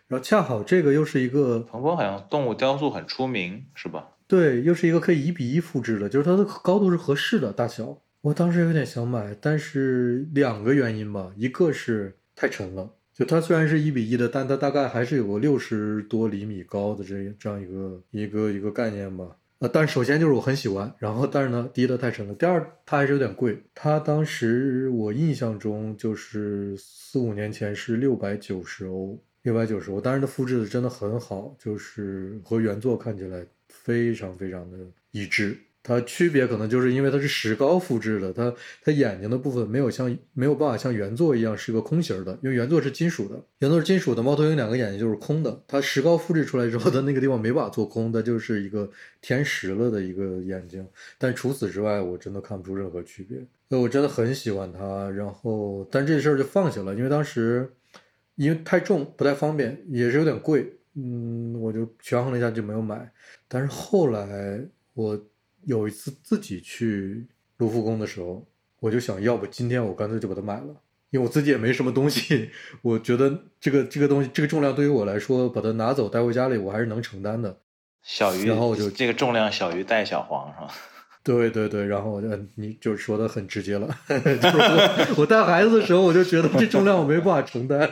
然后恰好这个又是一个鹏鹏好像动物雕塑很出名，是吧？对，又是一个可以一比一复制的，就是它的高度是合适的大小。我当时有点想买，但是两个原因吧，一个是太沉了，就它虽然是一比一的，但它大概还是有个六十多厘米高的这这样一个一个一个概念吧。呃，但首先就是我很喜欢，然后但是呢，第一它太沉了，第二它还是有点贵。它当时我印象中就是四五年前是六百九十欧，六百九十欧，当然它复制的真的很好，就是和原作看起来。非常非常的一致，它区别可能就是因为它是石膏复制的，它它眼睛的部分没有像没有办法像原作一样是一个空形的，因为原作是金属的，原作是金属的，猫头鹰两个眼睛就是空的，它石膏复制出来之后，它那个地方没办法做空，它就是一个填实了的一个眼睛。但除此之外，我真的看不出任何区别。所以我真的很喜欢它，然后但这事儿就放下了，因为当时因为太重不太方便，也是有点贵。嗯，我就权衡了一下就没有买，但是后来我有一次自己去卢浮宫的时候，我就想要不今天我干脆就把它买了，因为我自己也没什么东西，我觉得这个这个东西这个重量对于我来说，把它拿走带回家里我还是能承担的。小鱼，然后我就这个重量小于带小黄是吧？*laughs* 对对对，然后我就你就说的很直接了，*laughs* 就是我我带孩子的时候，我就觉得这重量我没办法承担，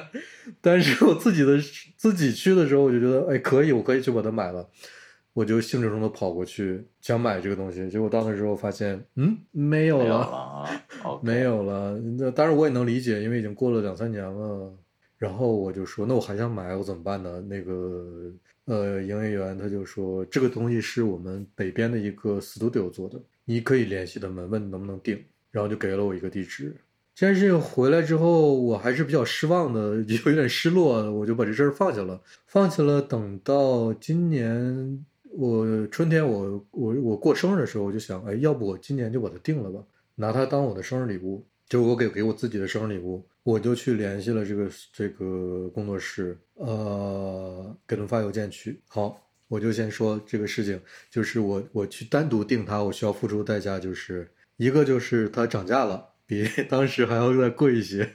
但是我自己的自己去的时候，我就觉得哎可以，我可以去把它买了，我就兴致中的跑过去想买这个东西，结果到那之后发现嗯没有了，*laughs* 没有了，那当然我也能理解，因为已经过了两三年了，然后我就说那我还想买，我怎么办呢？那个。呃，营业员他就说这个东西是我们北边的一个 studio 做的，你可以联系他们问能不能订，然后就给了我一个地址。这件事情回来之后，我还是比较失望的，*laughs* 有点失落，我就把这事儿放下了，放下了。等到今年我春天我我我过生日的时候，我就想，哎，要不我今年就把它定了吧，拿它当我的生日礼物，就是我给给我自己的生日礼物。我就去联系了这个这个工作室，呃，给他们发邮件去。好，我就先说这个事情，就是我我去单独订它，我需要付出的代价就是一个就是它涨价了，比 *laughs* 当时还要再贵一些。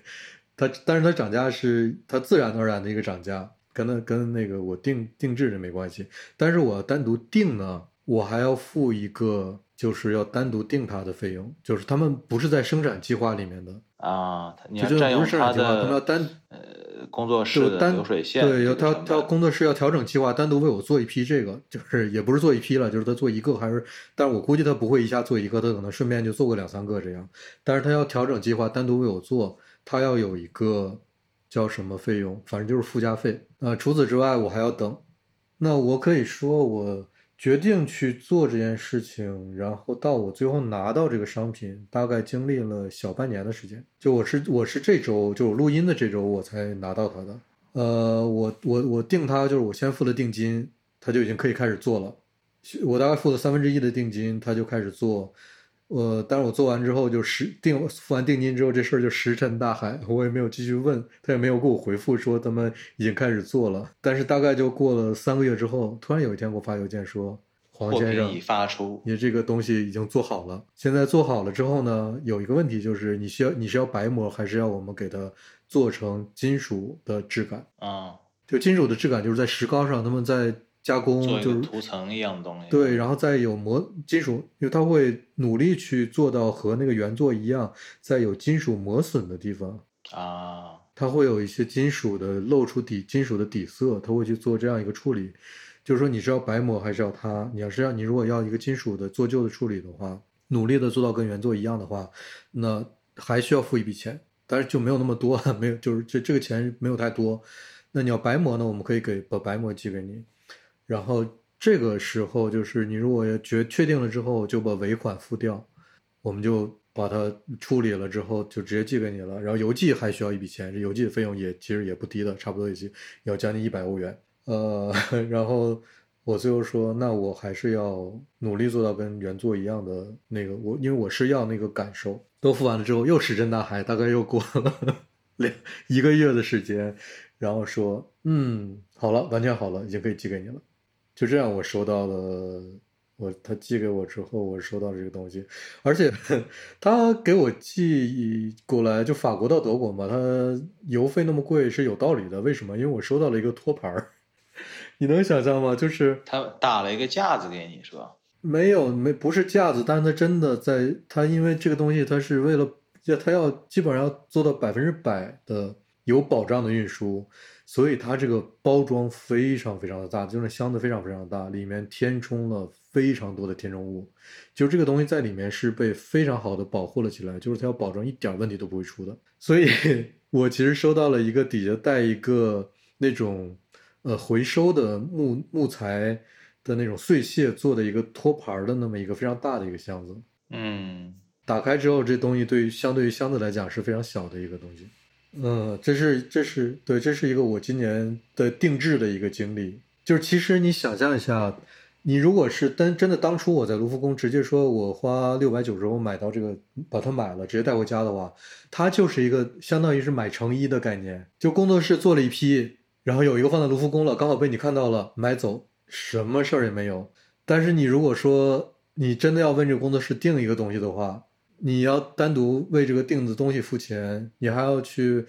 它但是它涨价是它自然而然的一个涨价，跟那跟那个我定定制这没关系。但是我单独定呢，我还要付一个就是要单独定它的费用，就是他们不是在生产计划里面的。啊，你要占用他的，他们要单呃工作室的流水线，对，要他他工作室要调整计划，单独为我做一批这个，就是也不是做一批了，就是他做一个还是，但是我估计他不会一下做一个，他可能顺便就做个两三个这样，但是他要调整计划，单独为我做，他要有一个叫什么费用，反正就是附加费。呃，除此之外我还要等，那我可以说我。决定去做这件事情，然后到我最后拿到这个商品，大概经历了小半年的时间。就我是我是这周就我录音的这周我才拿到它的。呃，我我我定它就是我先付了定金，它就已经可以开始做了。我大概付了三分之一的定金，它就开始做。呃，但是我做完之后就石定付完定金之后，这事儿就石沉大海，我也没有继续问，他也没有给我回复说他们已经开始做了。但是大概就过了三个月之后，突然有一天给我发邮件说，黄先生已发出，你这个东西已经做好了。现在做好了之后呢，有一个问题就是你需要你是要白膜还是要我们给它做成金属的质感啊？就金属的质感就是在石膏上，他们在。加工就是涂层一样的东西，对，然后再有磨金属，因为它会努力去做到和那个原作一样，在有金属磨损的地方啊，它会有一些金属的露出底金属的底色，它会去做这样一个处理。就是说，你是要白磨还是要它？你要是要你如果要一个金属的做旧的处理的话，努力的做到跟原作一样的话，那还需要付一笔钱，但是就没有那么多，没有就是这这个钱没有太多。那你要白磨呢，我们可以给把白膜寄给你。然后这个时候，就是你如果要决确定了之后，就把尾款付掉，我们就把它处理了之后，就直接寄给你了。然后邮寄还需要一笔钱，这邮寄的费用也其实也不低的，差不多也要将近一百欧元。呃，*laughs* 然后我最后说，那我还是要努力做到跟原作一样的那个，我因为我是要那个感受。都付完了之后，又石沉大海，大概又过了 *laughs* 两一个月的时间，然后说，嗯，好了，完全好了，已经可以寄给你了。就这样，我收到了。我他寄给我之后，我收到这个东西，而且他给我寄过来，就法国到德国嘛，他邮费那么贵是有道理的。为什么？因为我收到了一个托盘儿，你能想象吗？就是他打了一个架子给你，是吧？没有，没不是架子，但是他真的在他，因为这个东西他是为了，就他要基本上要做到百分之百的有保障的运输。所以它这个包装非常非常的大，就是箱子非常非常的大，里面填充了非常多的填充物，就这个东西在里面是被非常好的保护了起来，就是它要保证一点问题都不会出的。所以我其实收到了一个底下带一个那种呃回收的木木材的那种碎屑做的一个托盘的那么一个非常大的一个箱子。嗯，打开之后，这东西对于相对于箱子来讲是非常小的一个东西。嗯，这是这是对，这是一个我今年的定制的一个经历。就是其实你想象一下，你如果是真真的当初我在卢浮宫直接说我花六百九十欧买到这个，把它买了，直接带回家的话，它就是一个相当于是买成衣的概念。就工作室做了一批，然后有一个放在卢浮宫了，刚好被你看到了，买走，什么事儿也没有。但是你如果说你真的要问这个工作室订一个东西的话，你要单独为这个定的东西付钱，你还要去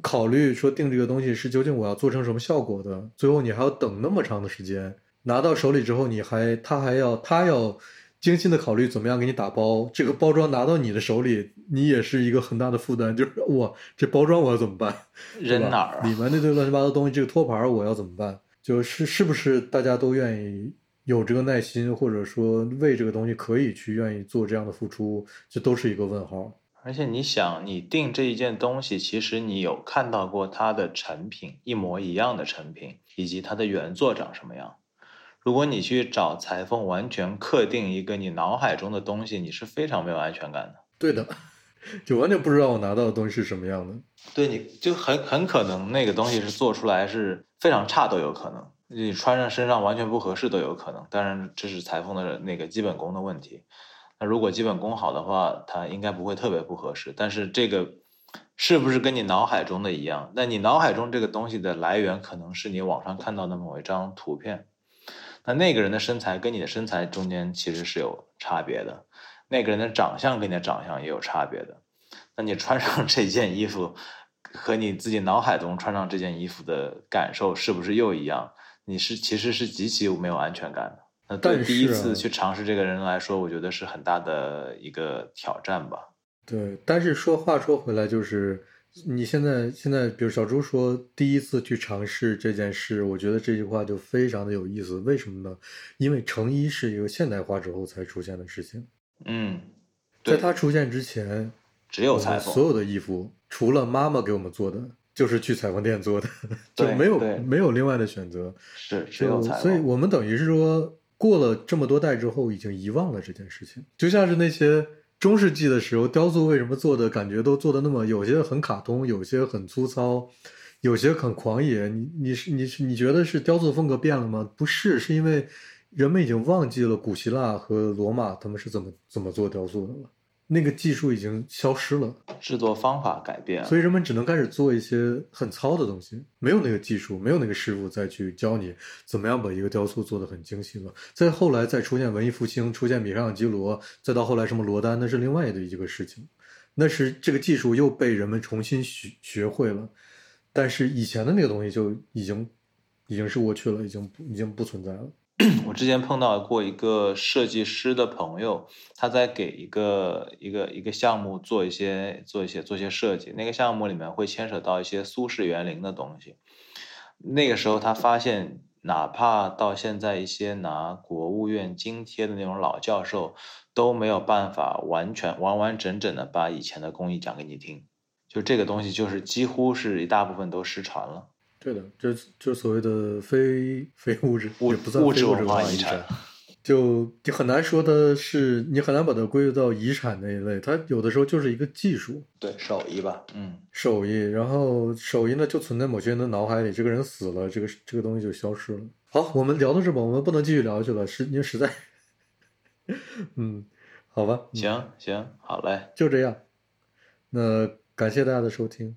考虑说定这个东西是究竟我要做成什么效果的，最后你还要等那么长的时间，拿到手里之后，你还他还要他要精心的考虑怎么样给你打包，这个包装拿到你的手里，你也是一个很大的负担，就是哇，这包装我要怎么办？扔哪儿？里面那堆乱七八糟东西，这个托盘我要怎么办？就是是不是大家都愿意？有这个耐心，或者说为这个东西可以去愿意做这样的付出，这都是一个问号。而且你想，你定这一件东西，其实你有看到过它的成品一模一样的成品，以及它的原作长什么样。如果你去找裁缝完全刻定一个你脑海中的东西，你是非常没有安全感的。对的，*laughs* 就完全不知道我拿到的东西是什么样的。对，你就很很可能那个东西是做出来是非常差都有可能。你穿上身上完全不合适都有可能，当然这是裁缝的那个基本功的问题。那如果基本功好的话，它应该不会特别不合适。但是这个是不是跟你脑海中的一样？那你脑海中这个东西的来源可能是你网上看到的某一张图片。那那个人的身材跟你的身材中间其实是有差别的，那个人的长相跟你的长相也有差别的。那你穿上这件衣服，和你自己脑海中穿上这件衣服的感受是不是又一样？你是其实是极其没有安全感的。那对第一次去尝试这个人来说，我觉得是很大的一个挑战吧。对，但是说话说回来，就是你现在现在，比如小朱说第一次去尝试这件事，我觉得这句话就非常的有意思。为什么呢？因为成衣是一个现代化之后才出现的事情。嗯，在它出现之前，只有裁缝所有的衣服，除了妈妈给我们做的。就是去裁缝店做的，就没有没有另外的选择，是只有。所以我们等于是说，过了这么多代之后，已经遗忘了这件事情。就像是那些中世纪的时候，雕塑为什么做的感觉都做的那么有些很卡通，有些很粗糙，有些很狂野。你你是你是你觉得是雕塑风格变了吗？不是，是因为人们已经忘记了古希腊和罗马他们是怎么怎么做雕塑的了。那个技术已经消失了，制作方法改变，所以人们只能开始做一些很糙的东西。没有那个技术，没有那个师傅再去教你怎么样把一个雕塑做得很精细了。再后来再出现文艺复兴，出现米开朗基罗，再到后来什么罗丹，那是另外的一个事情。那是这个技术又被人们重新学学会了，但是以前的那个东西就已经已经是过去了，已经已经不存在了。*clears throat* 我之前碰到过一个设计师的朋友，他在给一个一个一个项目做一些做一些做一些设计。那个项目里面会牵扯到一些苏式园林的东西。那个时候他发现，哪怕到现在一些拿国务院津贴的那种老教授，都没有办法完全完完整整的把以前的工艺讲给你听。就这个东西，就是几乎是一大部分都失传了。对的，就就所谓的非非物质物不算非物质文化遗产。就你很难说它是，你很难把它归入到遗产那一类，它有的时候就是一个技术对手艺吧，嗯，手艺，然后手艺呢就存在某些人的脑海里，这个人死了，这个这个东西就消失了。好，我们聊到这吧，我们不能继续聊下去了，实因为实在，*laughs* 嗯，好吧，嗯行行，好嘞。就这样。那感谢大家的收听。